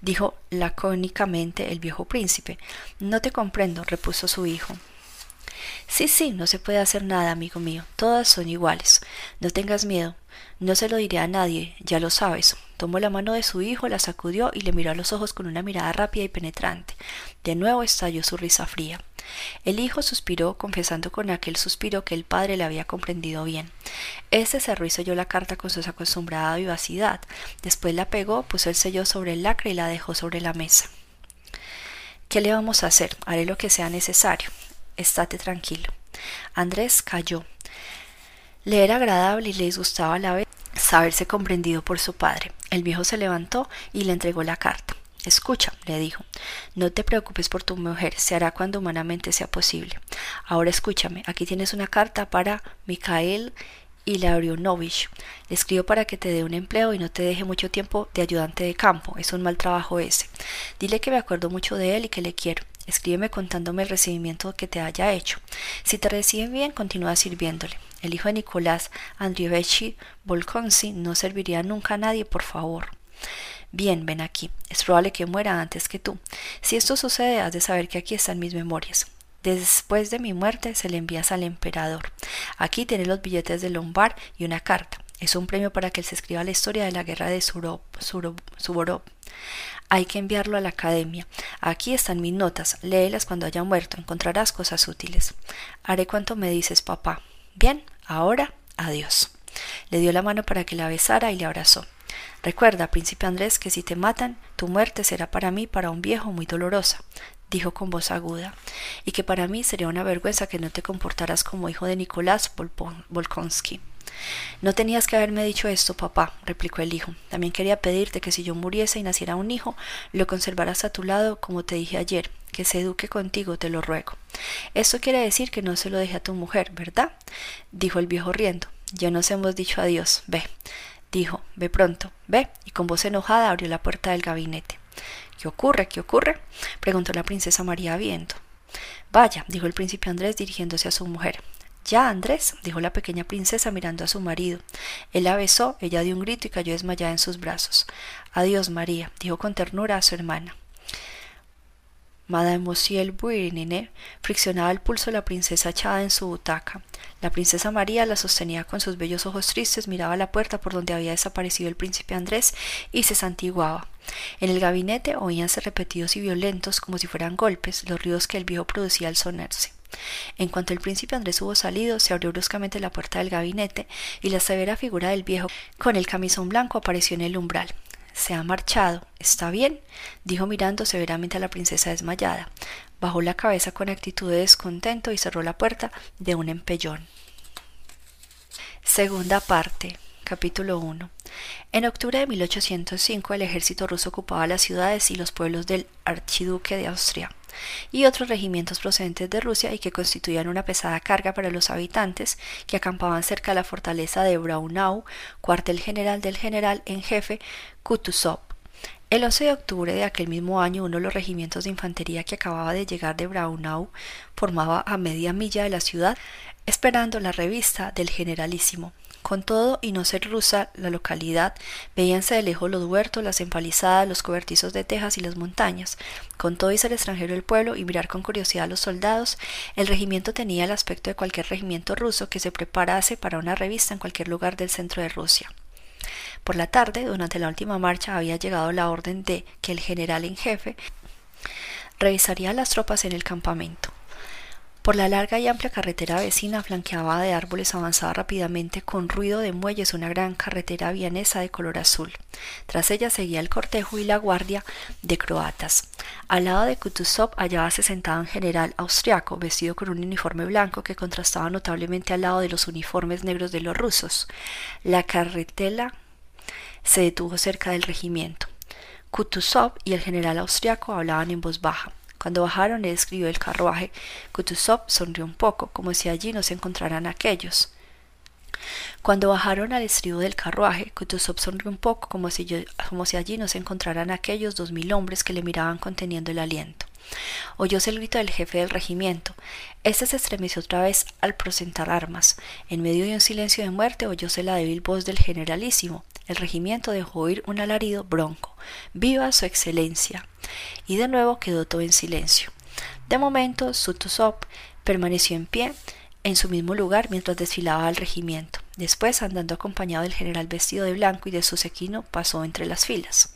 dijo lacónicamente el viejo príncipe. No te comprendo, repuso su hijo. Sí, sí, no se puede hacer nada, amigo mío. Todas son iguales. No tengas miedo. No se lo diré a nadie, ya lo sabes. Tomó la mano de su hijo, la sacudió y le miró a los ojos con una mirada rápida y penetrante. De nuevo estalló su risa fría. El hijo suspiró, confesando con aquel suspiro que el padre le había comprendido bien. Este cerró y selló la carta con su acostumbrada vivacidad. Después la pegó, puso el sello sobre el lacre y la dejó sobre la mesa. ¿Qué le vamos a hacer? Haré lo que sea necesario. Estate tranquilo. Andrés cayó. Le era agradable y le disgustaba a la vez saberse comprendido por su padre. El viejo se levantó y le entregó la carta. Escucha, le dijo, no te preocupes por tu mujer, se hará cuando humanamente sea posible. Ahora escúchame, aquí tienes una carta para Mikhail Ilarionovich. Le escribo para que te dé un empleo y no te deje mucho tiempo de ayudante de campo. Es un mal trabajo ese. Dile que me acuerdo mucho de él y que le quiero. Escríbeme contándome el recibimiento que te haya hecho. Si te reciben bien, continúa sirviéndole. El hijo de Nicolás Andrievich Volkonsky no serviría nunca a nadie, por favor. Bien, ven aquí. Es probable que muera antes que tú. Si esto sucede, has de saber que aquí están mis memorias. Después de mi muerte se le envías al emperador. Aquí tiene los billetes de Lombard y una carta. Es un premio para que él se escriba la historia de la guerra de Suvorov. Hay que enviarlo a la academia. Aquí están mis notas. Léelas cuando haya muerto. Encontrarás cosas útiles. Haré cuanto me dices, papá. Bien, ahora, adiós. Le dio la mano para que la besara y le abrazó. Recuerda, príncipe Andrés, que si te matan, tu muerte será para mí, para un viejo, muy dolorosa, dijo con voz aguda, y que para mí sería una vergüenza que no te comportaras como hijo de Nicolás Volkonsky. No tenías que haberme dicho esto, papá, replicó el hijo. También quería pedirte que si yo muriese y naciera un hijo, lo conservaras a tu lado, como te dije ayer, que se eduque contigo, te lo ruego. Esto quiere decir que no se lo deje a tu mujer, ¿verdad? dijo el viejo riendo. Ya nos hemos dicho adiós. Ve, dijo, ve pronto, ve, y con voz enojada abrió la puerta del gabinete. ¿Qué ocurre? ¿Qué ocurre? preguntó la princesa María viendo. Vaya, dijo el príncipe Andrés dirigiéndose a su mujer. Ya, Andrés, dijo la pequeña princesa mirando a su marido. Él la besó, ella dio un grito y cayó desmayada en sus brazos. Adiós, María, dijo con ternura a su hermana. Mademoiselle Buinine friccionaba el pulso de la princesa echada en su butaca. La princesa María la sostenía con sus bellos ojos tristes, miraba la puerta por donde había desaparecido el príncipe Andrés y se santiguaba. En el gabinete oíanse repetidos y violentos, como si fueran golpes, los ruidos que el viejo producía al sonarse. En cuanto el príncipe Andrés hubo salido, se abrió bruscamente la puerta del gabinete y la severa figura del viejo con el camisón blanco apareció en el umbral. Se ha marchado. ¿Está bien? dijo mirando severamente a la princesa desmayada. Bajó la cabeza con actitud de descontento y cerró la puerta de un empellón. Segunda parte. Capítulo 1. En octubre de 1805 el ejército ruso ocupaba las ciudades y los pueblos del archiduque de Austria y otros regimientos procedentes de Rusia y que constituían una pesada carga para los habitantes que acampaban cerca de la fortaleza de Braunau, cuartel general del general en jefe Kutuzov. El 11 de octubre de aquel mismo año, uno de los regimientos de infantería que acababa de llegar de Braunau formaba a media milla de la ciudad, esperando la revista del generalísimo. Con todo y no ser rusa la localidad, veíanse de lejos los huertos, las empalizadas, los cobertizos de tejas y las montañas. Con todo y ser extranjero el pueblo y mirar con curiosidad a los soldados, el regimiento tenía el aspecto de cualquier regimiento ruso que se preparase para una revista en cualquier lugar del centro de Rusia. Por la tarde, durante la última marcha, había llegado la orden de que el general en jefe revisaría las tropas en el campamento. Por la larga y amplia carretera vecina, flanqueada de árboles, avanzaba rápidamente con ruido de muelles una gran carretera vienesa de color azul. Tras ella seguía el cortejo y la guardia de croatas. Al lado de Kutuzov hallábase sentado un general austriaco, vestido con un uniforme blanco que contrastaba notablemente al lado de los uniformes negros de los rusos. La carretela se detuvo cerca del regimiento. Kutuzov y el general austriaco hablaban en voz baja. Cuando bajaron, él escribió el carruaje. Kutuzov sonrió un poco, como si allí no se encontraran aquellos. Cuando bajaron al estribo del carruaje, Kutuzov sonrió un poco, como si, como si allí no se encontraran aquellos dos mil hombres que le miraban conteniendo el aliento. Oyóse el grito del jefe del regimiento. Este se estremeció otra vez al presentar armas. En medio de un silencio de muerte oyóse la débil voz del generalísimo. El regimiento dejó oír un alarido bronco. ¡Viva su excelencia! Y de nuevo quedó todo en silencio. De momento, Sutosov permaneció en pie en su mismo lugar mientras desfilaba al regimiento. Después, andando acompañado del general vestido de blanco y de su sequino, pasó entre las filas.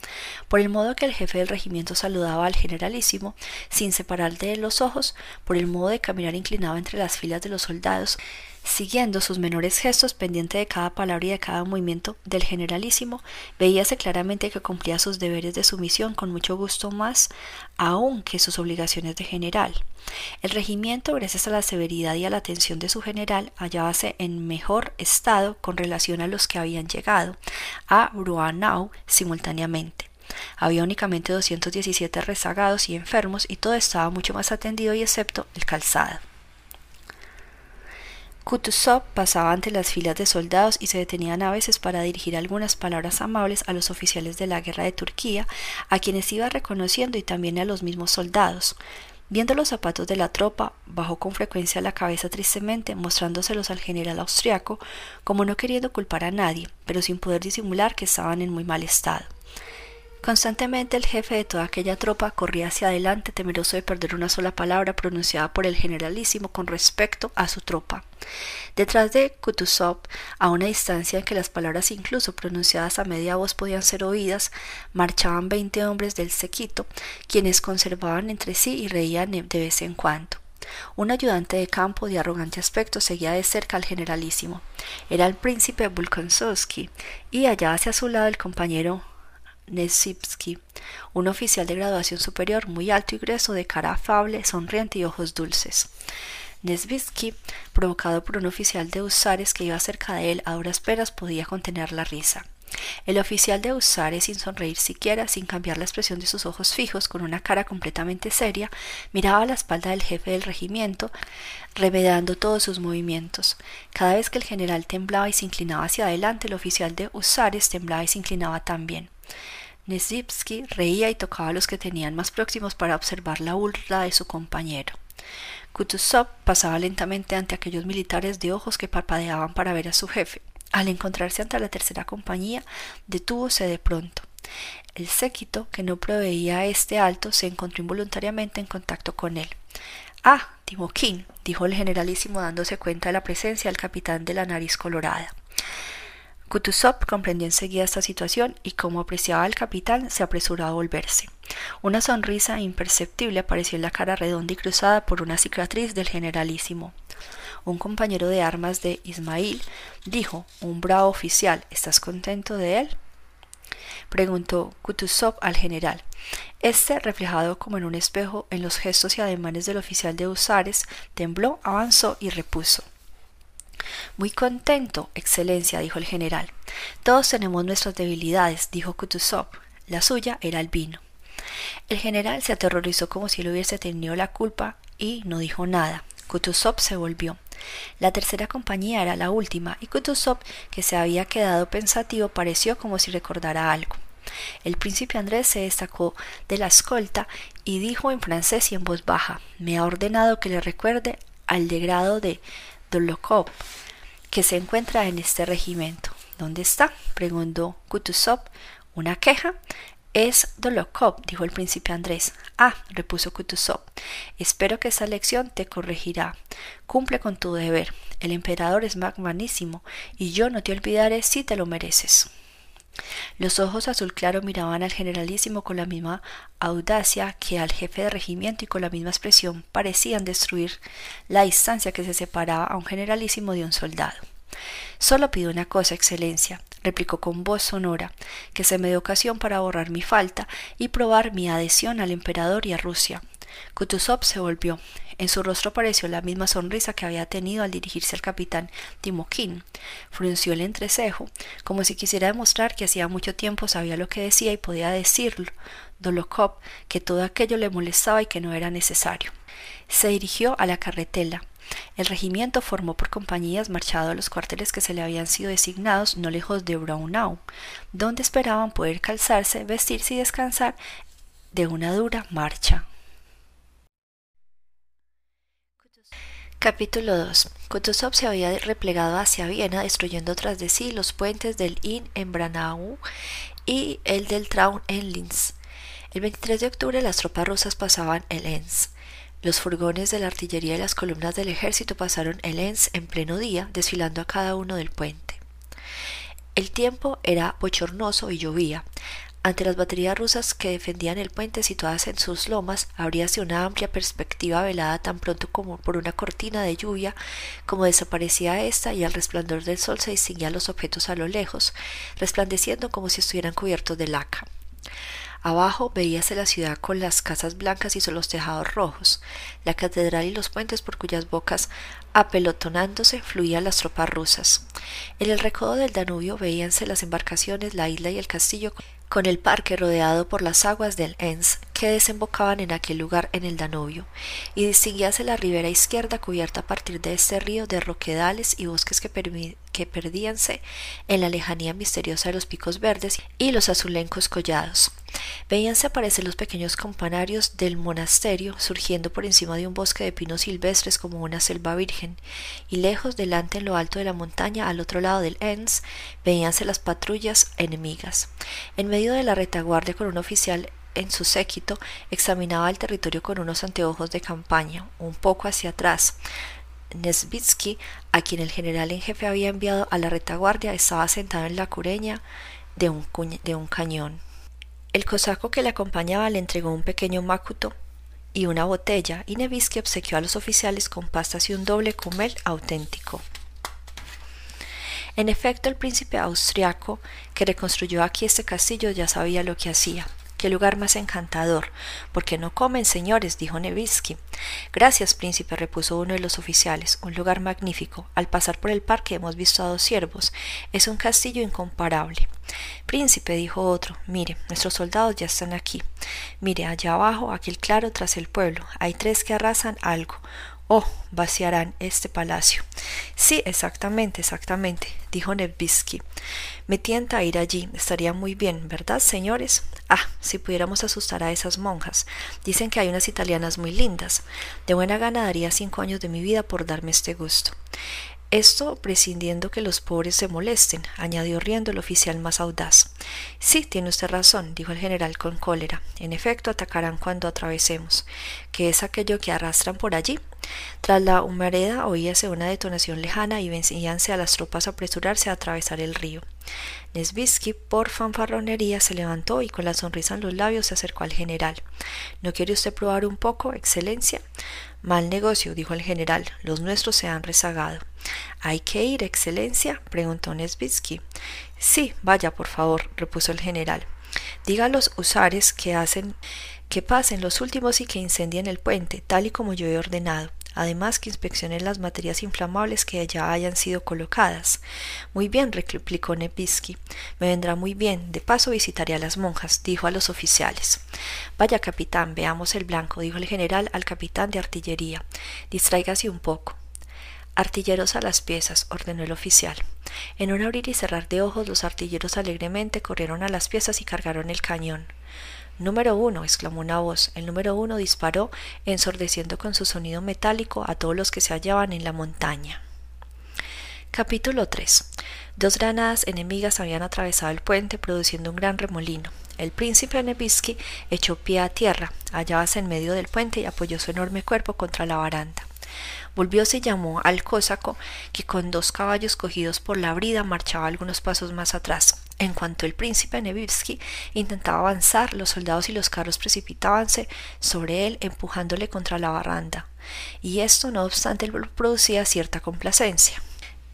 Por el modo que el jefe del regimiento saludaba al generalísimo, sin separar de él los ojos, por el modo de caminar inclinado entre las filas de los soldados, Siguiendo sus menores gestos, pendiente de cada palabra y de cada movimiento del generalísimo, veíase claramente que cumplía sus deberes de sumisión con mucho gusto más aún que sus obligaciones de general. El regimiento, gracias a la severidad y a la atención de su general, hallábase en mejor estado con relación a los que habían llegado a Bruanau simultáneamente. Había únicamente 217 rezagados y enfermos y todo estaba mucho más atendido y excepto el calzado. Kutuzov pasaba ante las filas de soldados y se detenían a veces para dirigir algunas palabras amables a los oficiales de la guerra de Turquía, a quienes iba reconociendo y también a los mismos soldados. Viendo los zapatos de la tropa, bajó con frecuencia la cabeza tristemente, mostrándoselos al general austriaco, como no queriendo culpar a nadie, pero sin poder disimular que estaban en muy mal estado. Constantemente el jefe de toda aquella tropa corría hacia adelante temeroso de perder una sola palabra pronunciada por el generalísimo con respecto a su tropa. Detrás de Kutuzov, a una distancia en que las palabras incluso pronunciadas a media voz podían ser oídas, marchaban veinte hombres del sequito, quienes conservaban entre sí y reían de vez en cuando. Un ayudante de campo de arrogante aspecto seguía de cerca al generalísimo. Era el príncipe Bulkonsovsky, y hallábase a su lado el compañero Nesipsky, un oficial de graduación superior muy alto y grueso, de cara afable, sonriente y ojos dulces. Nesvitsky, provocado por un oficial de Usares que iba cerca de él a duras penas, podía contener la risa. El oficial de Usares, sin sonreír siquiera, sin cambiar la expresión de sus ojos fijos, con una cara completamente seria, miraba a la espalda del jefe del regimiento, remedando todos sus movimientos. Cada vez que el general temblaba y se inclinaba hacia adelante, el oficial de Usares temblaba y se inclinaba también. Nesipsky reía y tocaba a los que tenían más próximos para observar la burla de su compañero. Kutuzov pasaba lentamente ante aquellos militares de ojos que parpadeaban para ver a su jefe. Al encontrarse ante la tercera compañía, detúvose de pronto. El séquito, que no proveía este alto, se encontró involuntariamente en contacto con él. Ah, Timoquín, dijo el generalísimo dándose cuenta de la presencia del capitán de la nariz colorada. Kutuzov comprendió enseguida esta situación y, como apreciaba al capitán, se apresuró a volverse. Una sonrisa imperceptible apareció en la cara redonda y cruzada por una cicatriz del generalísimo. Un compañero de armas de Ismail dijo, un bravo oficial, ¿estás contento de él? preguntó Kutuzov al general. Este, reflejado como en un espejo en los gestos y ademanes del oficial de Usares, tembló, avanzó y repuso. Muy contento, Excelencia, dijo el general. Todos tenemos nuestras debilidades, dijo Kutuzov. La suya era el vino. El general se aterrorizó como si él hubiese tenido la culpa y no dijo nada. Kutuzov se volvió. La tercera compañía era la última, y Kutuzov, que se había quedado pensativo, pareció como si recordara algo. El príncipe Andrés se destacó de la escolta y dijo en francés y en voz baja Me ha ordenado que le recuerde al degrado de Dolokov, que se encuentra en este regimiento. ¿Dónde está? preguntó Kutuzov. ¿Una queja? Es Dolokov, dijo el príncipe Andrés. Ah, repuso Kutuzov. Espero que esta lección te corregirá. Cumple con tu deber. El emperador es magnanísimo, y yo no te olvidaré si te lo mereces. Los ojos azul claro miraban al generalísimo con la misma audacia que al jefe de regimiento y con la misma expresión parecían destruir la distancia que se separaba a un generalísimo de un soldado. Solo pido una cosa, Excelencia, replicó con voz sonora, que se me dé ocasión para borrar mi falta y probar mi adhesión al emperador y a Rusia. Kutuzov se volvió. En su rostro apareció la misma sonrisa que había tenido al dirigirse al capitán Timokin. Frunció el entrecejo, como si quisiera demostrar que hacía mucho tiempo sabía lo que decía y podía decirlo. Dolokov, que todo aquello le molestaba y que no era necesario. Se dirigió a la carretela. El regimiento formó por compañías marchado a los cuarteles que se le habían sido designados no lejos de Braunau, donde esperaban poder calzarse, vestirse y descansar de una dura marcha. Capítulo 2. Kutuzov se había replegado hacia Viena, destruyendo tras de sí los puentes del Inn en Branau y el del Traun en Linz. El 23 de octubre las tropas rusas pasaban el Enns. Los furgones de la artillería y las columnas del ejército pasaron el Enns en pleno día, desfilando a cada uno del puente. El tiempo era bochornoso y llovía. Ante las baterías rusas que defendían el puente situadas en sus lomas, abríase una amplia perspectiva velada tan pronto como por una cortina de lluvia, como desaparecía ésta y al resplandor del sol se distinguían los objetos a lo lejos, resplandeciendo como si estuvieran cubiertos de laca. Abajo veíase la ciudad con las casas blancas y los tejados rojos, la catedral y los puentes por cuyas bocas, apelotonándose, fluían las tropas rusas. En el recodo del Danubio veíanse las embarcaciones, la isla y el castillo con el parque rodeado por las aguas del Enns que desembocaban en aquel lugar en el Danubio, y distinguíase la ribera izquierda cubierta a partir de este río de roquedales y bosques que, perdíanse en la lejanía misteriosa de los picos verdes y los azulencos collados. Veíanse aparecer los pequeños campanarios del monasterio surgiendo por encima de un bosque de pinos silvestres como una selva virgen, y lejos delante en lo alto de la montaña al otro lado del Enns veíanse las patrullas enemigas. En medio de la retaguardia con un oficial en su séquito examinaba el territorio con unos anteojos de campaña, un poco hacia atrás. Nesvitsky, a quien el general en jefe había enviado a la retaguardia, estaba sentado en la cureña de un, de un cañón. El cosaco que le acompañaba le entregó un pequeño macuto y una botella, y Nevsky obsequió a los oficiales con pastas y un doble cumel auténtico. En efecto, el príncipe austriaco que reconstruyó aquí este castillo ya sabía lo que hacía. Qué lugar más encantador. ¿Por qué no comen, señores? dijo Nevsky. Gracias, príncipe, repuso uno de los oficiales. Un lugar magnífico. Al pasar por el parque hemos visto a dos ciervos. Es un castillo incomparable. Príncipe, dijo otro, mire, nuestros soldados ya están aquí. Mire, allá abajo, aquel claro tras el pueblo. Hay tres que arrasan algo. Oh, vaciarán este palacio. Sí, exactamente, exactamente, dijo Nevsky. Me tienta a ir allí. Estaría muy bien, ¿verdad, señores? Ah, si pudiéramos asustar a esas monjas. Dicen que hay unas italianas muy lindas. De buena gana daría cinco años de mi vida por darme este gusto. Esto prescindiendo que los pobres se molesten, añadió riendo el oficial más audaz. Sí, tiene usted razón, dijo el general con cólera. En efecto, atacarán cuando atravesemos. ¿Qué es aquello que arrastran por allí? Tras la humareda oíase una detonación lejana y vencíanse a las tropas a apresurarse a atravesar el río. Nesvitsky, por fanfarronería, se levantó y con la sonrisa en los labios se acercó al general. ¿No quiere usted probar un poco, excelencia? Mal negocio, dijo el general. Los nuestros se han rezagado. ¿Hay que ir, excelencia? preguntó Nesvitsky. Sí, vaya, por favor, repuso el general. Diga a los usares que hacen que pasen los últimos y que incendien el puente, tal y como yo he ordenado. Además que inspeccionen las materias inflamables que ya hayan sido colocadas. Muy bien, replicó Nepisky. Me vendrá muy bien. De paso visitaré a las monjas, dijo a los oficiales. Vaya, capitán, veamos el blanco, dijo el general al capitán de artillería. Distráigase un poco. Artilleros a las piezas, ordenó el oficial. En un abrir y cerrar de ojos, los artilleros alegremente corrieron a las piezas y cargaron el cañón. Número uno, exclamó una voz. El número uno disparó, ensordeciendo con su sonido metálico a todos los que se hallaban en la montaña. Capítulo 3. Dos granadas enemigas habían atravesado el puente, produciendo un gran remolino. El príncipe Nevsky echó pie a tierra, hallábase en medio del puente y apoyó su enorme cuerpo contra la baranda. Volvióse y llamó al cósaco, que con dos caballos cogidos por la brida marchaba algunos pasos más atrás. En cuanto el príncipe Nevsky intentaba avanzar, los soldados y los carros precipitábanse sobre él, empujándole contra la barranda, y esto no obstante producía cierta complacencia.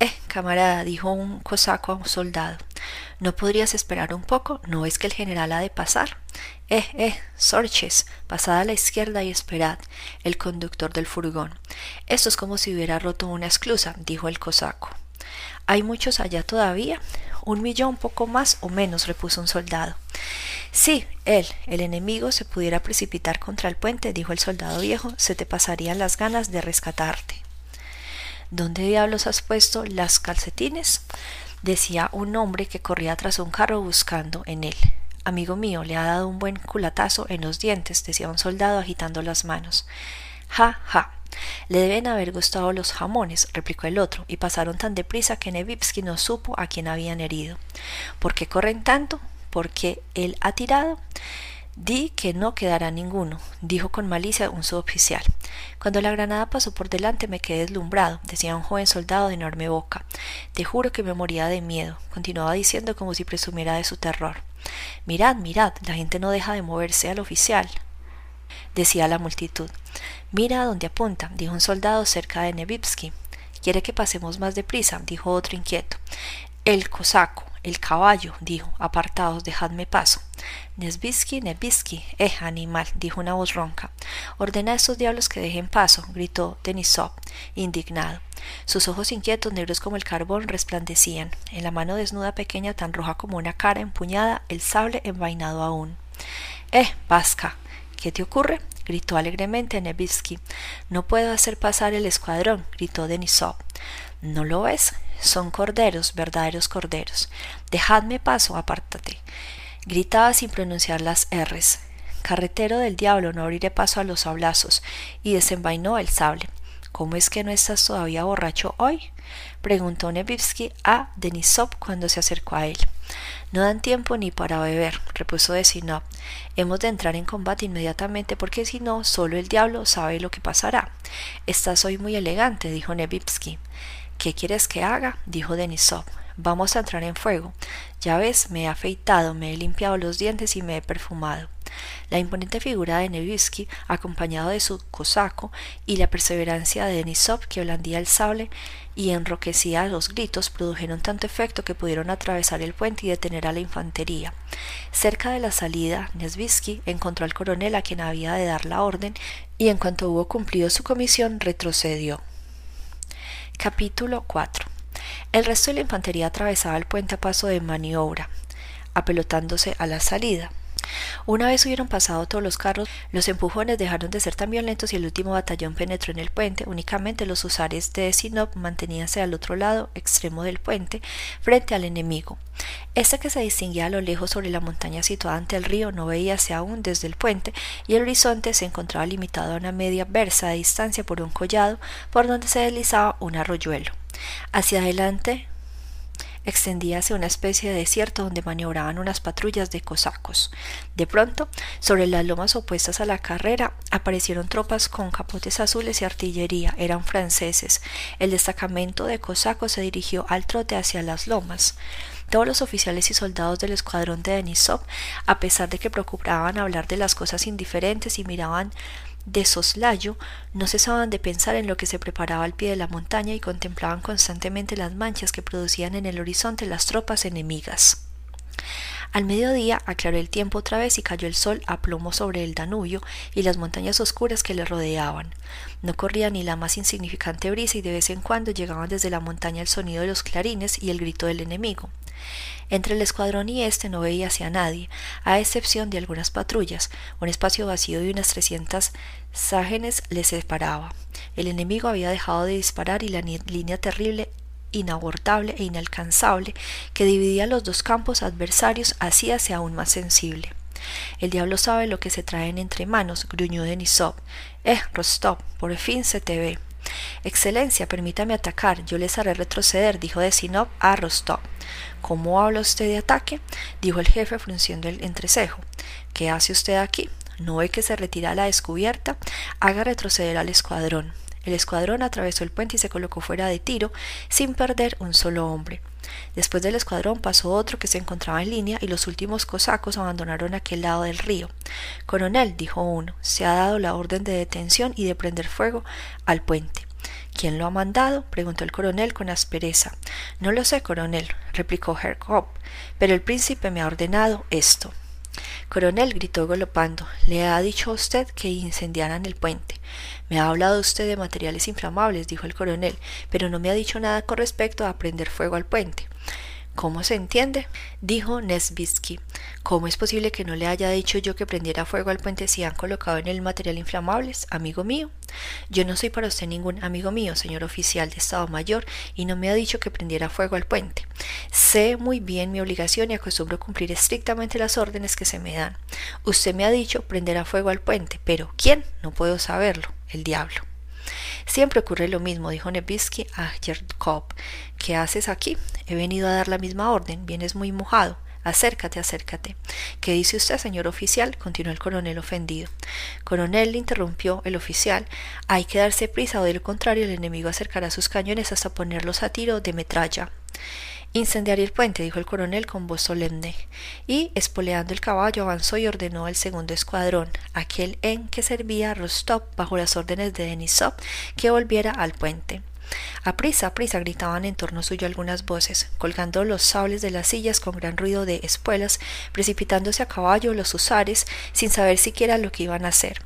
Eh, camarada, dijo un cosaco a un soldado, ¿no podrías esperar un poco? ¿No es que el general ha de pasar? Eh, eh, Sorches, pasad a la izquierda y esperad, el conductor del furgón. Esto es como si hubiera roto una esclusa, dijo el cosaco. ¿Hay muchos allá todavía? Un millón, poco más o menos, repuso un soldado. Sí, él, el enemigo, se pudiera precipitar contra el puente, dijo el soldado viejo, se te pasarían las ganas de rescatarte. ¿Dónde diablos has puesto las calcetines? decía un hombre que corría tras un carro buscando en él. Amigo mío, le ha dado un buen culatazo en los dientes, decía un soldado agitando las manos. Ja, ja. Le deben haber gustado los jamones, replicó el otro, y pasaron tan deprisa que Nevitsky no supo a quién habían herido. ¿Por qué corren tanto? ¿Por qué él ha tirado? Di que no quedará ninguno, dijo con malicia un suboficial. Cuando la granada pasó por delante me quedé deslumbrado, decía un joven soldado de enorme boca. Te juro que me moría de miedo, continuaba diciendo como si presumiera de su terror. Mirad, mirad, la gente no deja de moverse al oficial decía la multitud. Mira a dónde apunta, dijo un soldado cerca de Nevitsky. Quiere que pasemos más deprisa, dijo otro inquieto. El cosaco, el caballo, dijo, apartaos, dejadme paso. Nesbisky, Nebisky, eh, animal, dijo una voz ronca. Ordena a estos diablos que dejen paso, gritó Denisov, indignado. Sus ojos inquietos, negros como el carbón, resplandecían. En la mano desnuda pequeña, tan roja como una cara empuñada, el sable envainado aún. Eh, Vasca, ¿Qué te ocurre? Gritó alegremente Nevitsky. No puedo hacer pasar el escuadrón, gritó Denisov. ¿No lo ves? Son corderos, verdaderos corderos. Dejadme paso, apártate. Gritaba sin pronunciar las R's. Carretero del diablo, no abriré paso a los sablazos, y desenvainó el sable. ¿Cómo es que no estás todavía borracho hoy? preguntó Nevitsky a Denisov cuando se acercó a él. No dan tiempo ni para beber, repuso Desinov. Hemos de entrar en combate inmediatamente porque si no, solo el diablo sabe lo que pasará. Estás hoy muy elegante, dijo Nevitsky. ¿Qué quieres que haga? dijo Denisov. Vamos a entrar en fuego. Ya ves, me he afeitado, me he limpiado los dientes y me he perfumado. La imponente figura de Nevitsky, acompañado de su cosaco, y la perseverancia de Denisov, que blandía el sable y enroquecía los gritos, produjeron tanto efecto que pudieron atravesar el puente y detener a la infantería. Cerca de la salida, Nesvitsky encontró al coronel a quien había de dar la orden, y en cuanto hubo cumplido su comisión, retrocedió. Capítulo 4 El resto de la infantería atravesaba el puente a paso de maniobra, apelotándose a la salida. Una vez hubieron pasado todos los carros, los empujones dejaron de ser tan violentos y el último batallón penetró en el puente. Únicamente los usares de Sinop manteníanse al otro lado extremo del puente, frente al enemigo. Este que se distinguía a lo lejos sobre la montaña situada ante el río no veíase aún desde el puente y el horizonte se encontraba limitado a una media versa de distancia por un collado por donde se deslizaba un arroyuelo. Hacia adelante extendíase una especie de desierto donde maniobraban unas patrullas de cosacos. De pronto, sobre las lomas opuestas a la carrera, aparecieron tropas con capotes azules y artillería. Eran franceses. El destacamento de cosacos se dirigió al trote hacia las lomas. Todos los oficiales y soldados del escuadrón de Denisov, a pesar de que procuraban hablar de las cosas indiferentes y miraban de soslayo, no cesaban de pensar en lo que se preparaba al pie de la montaña y contemplaban constantemente las manchas que producían en el horizonte las tropas enemigas. Al mediodía aclaró el tiempo otra vez y cayó el sol a plomo sobre el Danubio y las montañas oscuras que le rodeaban. No corría ni la más insignificante brisa y de vez en cuando llegaban desde la montaña el sonido de los clarines y el grito del enemigo. Entre el escuadrón y este no veíase a nadie, a excepción de algunas patrullas. Un espacio vacío de unas trescientas ságenes les separaba. El enemigo había dejado de disparar y la línea terrible inabortable e inalcanzable que dividía los dos campos adversarios hacíase aún más sensible. El diablo sabe lo que se traen entre manos, gruñó Denisov. Eh, Rostov, por fin se te ve. Excelencia, permítame atacar, yo les haré retroceder, dijo Desinov a Rostov. ¿Cómo habla usted de ataque? dijo el jefe frunciendo el entrecejo. ¿Qué hace usted aquí? ¿No ve que se retira a la descubierta? Haga retroceder al escuadrón. El escuadrón atravesó el puente y se colocó fuera de tiro, sin perder un solo hombre. Después del escuadrón pasó otro que se encontraba en línea y los últimos cosacos abandonaron aquel lado del río. Coronel, dijo uno, se ha dado la orden de detención y de prender fuego al puente. ¿Quién lo ha mandado? preguntó el coronel con aspereza. No lo sé, coronel, replicó Herr pero el príncipe me ha ordenado esto. Coronel, gritó golopando, le ha dicho a usted que incendiaran el puente. Me ha hablado usted de materiales inflamables, dijo el coronel, pero no me ha dicho nada con respecto a prender fuego al puente. ¿Cómo se entiende? dijo Nesbitsky. ¿Cómo es posible que no le haya dicho yo que prendiera fuego al puente si han colocado en él material inflamables, amigo mío? Yo no soy para usted ningún amigo mío, señor oficial de Estado Mayor, y no me ha dicho que prendiera fuego al puente. Sé muy bien mi obligación y acostumbro cumplir estrictamente las órdenes que se me dan. Usted me ha dicho prenderá fuego al puente, pero ¿quién? No puedo saberlo. El diablo. Siempre ocurre lo mismo, dijo Nebisky a Yerkov. ¿Qué haces aquí? He venido a dar la misma orden. Vienes muy mojado. Acércate, acércate. ¿Qué dice usted, señor oficial? continuó el coronel ofendido. Coronel, interrumpió el oficial, hay que darse prisa o de lo contrario el enemigo acercará sus cañones hasta ponerlos a tiro de metralla. Incendiar el puente, dijo el coronel con voz solemne, y, espoleando el caballo, avanzó y ordenó al segundo escuadrón, aquel en que servía Rostov bajo las órdenes de Denisov, que volviera al puente. A prisa, a prisa gritaban en torno suyo algunas voces, colgando los sables de las sillas con gran ruido de espuelas, precipitándose a caballo los husares, sin saber siquiera lo que iban a hacer.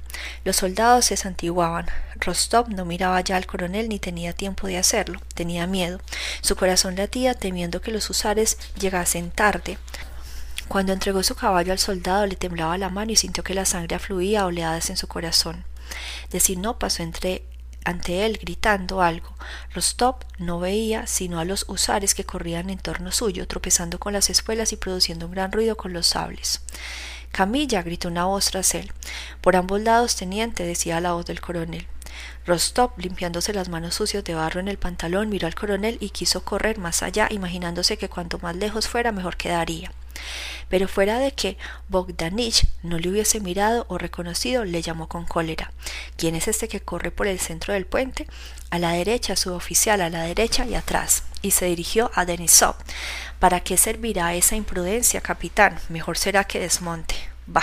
Los soldados se santiguaban. Rostov no miraba ya al coronel ni tenía tiempo de hacerlo. Tenía miedo. Su corazón latía temiendo que los husares llegasen tarde. Cuando entregó su caballo al soldado le temblaba la mano y sintió que la sangre afluía a oleadas en su corazón. Decir no pasó entre ante él gritando algo. Rostov no veía sino a los husares que corrían en torno suyo, tropezando con las espuelas y produciendo un gran ruido con los sables. Camilla, gritó una voz tras él. Por ambos lados, teniente, decía la voz del coronel. Rostov, limpiándose las manos sucias de barro en el pantalón, miró al coronel y quiso correr más allá, imaginándose que cuanto más lejos fuera, mejor quedaría. Pero fuera de que Bogdanich no le hubiese mirado o reconocido, le llamó con cólera. ¿Quién es este que corre por el centro del puente? A la derecha, su oficial, a la derecha y atrás. Y se dirigió a Denisov. ¿Para qué servirá esa imprudencia, capitán? Mejor será que desmonte. Bah.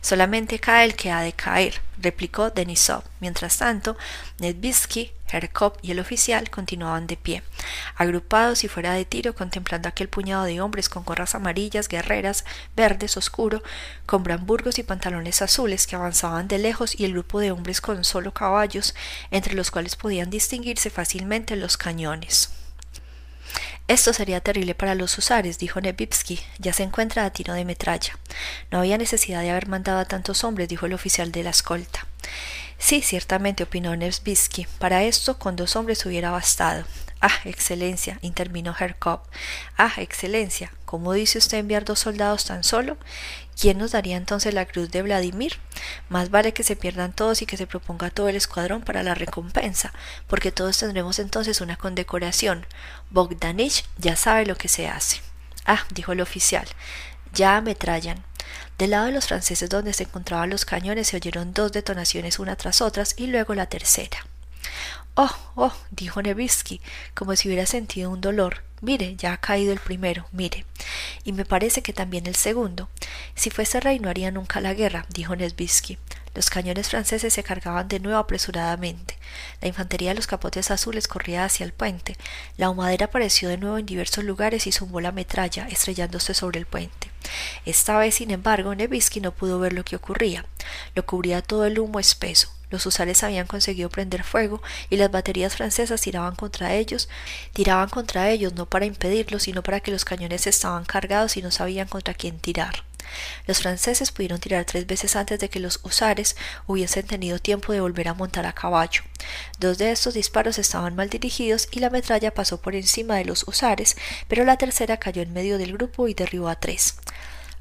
Solamente cae el que ha de caer, replicó Denisov. Mientras tanto, Nedvisky, Herkov y el oficial continuaban de pie, agrupados y fuera de tiro, contemplando aquel puñado de hombres con gorras amarillas, guerreras, verdes, oscuro, con bramburgos y pantalones azules que avanzaban de lejos y el grupo de hombres con solo caballos, entre los cuales podían distinguirse fácilmente los cañones. Esto sería terrible para los usares, dijo Nebipsky. Ya se encuentra a tiro de metralla. No había necesidad de haber mandado a tantos hombres, dijo el oficial de la escolta. Sí, ciertamente, opinó Nebisky. Para esto, con dos hombres hubiera bastado. Ah, excelencia, intervino Herkov. Ah, excelencia, ¿cómo dice usted enviar dos soldados tan solo? ¿Quién nos daría entonces la cruz de Vladimir? Más vale que se pierdan todos y que se proponga todo el escuadrón para la recompensa, porque todos tendremos entonces una condecoración. Bogdanich ya sabe lo que se hace. Ah, dijo el oficial, ya ametrallan. Del lado de los franceses donde se encontraban los cañones se oyeron dos detonaciones una tras otras y luego la tercera. Oh, oh, dijo Nevsky, como si hubiera sentido un dolor. Mire, ya ha caído el primero, mire. Y me parece que también el segundo. Si fuese rey no haría nunca la guerra, dijo Nesbisky. Los cañones franceses se cargaban de nuevo apresuradamente. La infantería de los capotes azules corría hacia el puente. La humadera apareció de nuevo en diversos lugares y zumbó la metralla, estrellándose sobre el puente. Esta vez, sin embargo, Nevsky no pudo ver lo que ocurría. Lo cubría todo el humo espeso. Los usares habían conseguido prender fuego y las baterías francesas tiraban contra ellos, tiraban contra ellos no para impedirlo, sino para que los cañones estaban cargados y no sabían contra quién tirar. Los franceses pudieron tirar tres veces antes de que los husares hubiesen tenido tiempo de volver a montar a caballo. Dos de estos disparos estaban mal dirigidos y la metralla pasó por encima de los husares, pero la tercera cayó en medio del grupo y derribó a tres.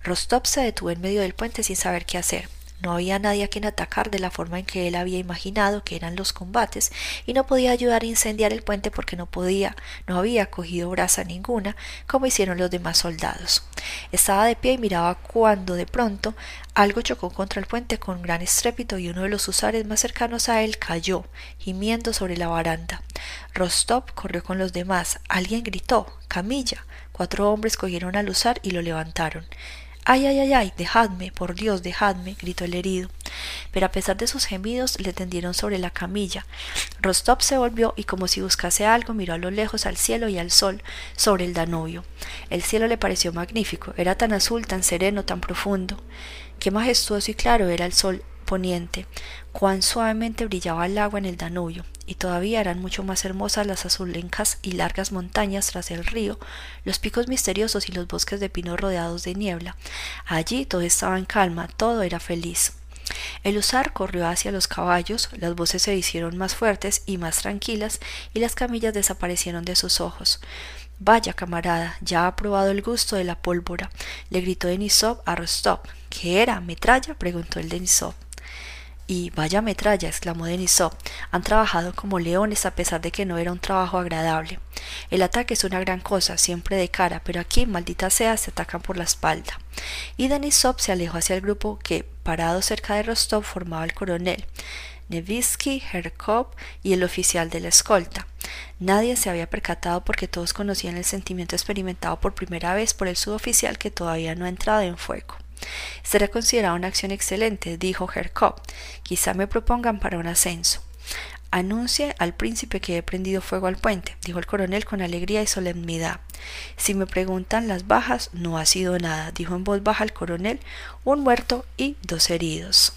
Rostov se detuvo en medio del puente sin saber qué hacer. No había nadie a quien atacar de la forma en que él había imaginado que eran los combates, y no podía ayudar a incendiar el puente porque no podía, no había cogido brasa ninguna, como hicieron los demás soldados. Estaba de pie y miraba cuando de pronto algo chocó contra el puente con gran estrépito y uno de los usares más cercanos a él cayó, gimiendo sobre la baranda. Rostov corrió con los demás. Alguien gritó Camilla. Cuatro hombres cogieron al usar y lo levantaron. Ay, ay, ay, ay, dejadme, por Dios, dejadme, gritó el herido. Pero a pesar de sus gemidos, le tendieron sobre la camilla. Rostov se volvió y como si buscase algo, miró a lo lejos al cielo y al sol sobre el Danubio. El cielo le pareció magnífico, era tan azul, tan sereno, tan profundo. Qué majestuoso y claro era el sol poniente, cuán suavemente brillaba el agua en el Danubio, y todavía eran mucho más hermosas las azulencas y largas montañas tras el río, los picos misteriosos y los bosques de pino rodeados de niebla. Allí todo estaba en calma, todo era feliz. El usar corrió hacia los caballos, las voces se hicieron más fuertes y más tranquilas, y las camillas desaparecieron de sus ojos. Vaya, camarada, ya ha probado el gusto de la pólvora, le gritó Denisov a Rostov. ¿Qué era? ¿Metralla? preguntó el Denisov. Y vaya metralla, exclamó Denisov. Han trabajado como leones a pesar de que no era un trabajo agradable. El ataque es una gran cosa, siempre de cara, pero aquí, maldita sea, se atacan por la espalda. Y Denisov se alejó hacia el grupo que, parado cerca de Rostov, formaba el coronel. Nevsky, Herkov y el oficial de la escolta. Nadie se había percatado porque todos conocían el sentimiento experimentado por primera vez por el suboficial que todavía no ha entrado en fuego. Será considerada una acción excelente, dijo Herkov. Quizá me propongan para un ascenso. Anuncie al príncipe que he prendido fuego al puente, dijo el coronel con alegría y solemnidad. Si me preguntan las bajas, no ha sido nada, dijo en voz baja el coronel, un muerto y dos heridos.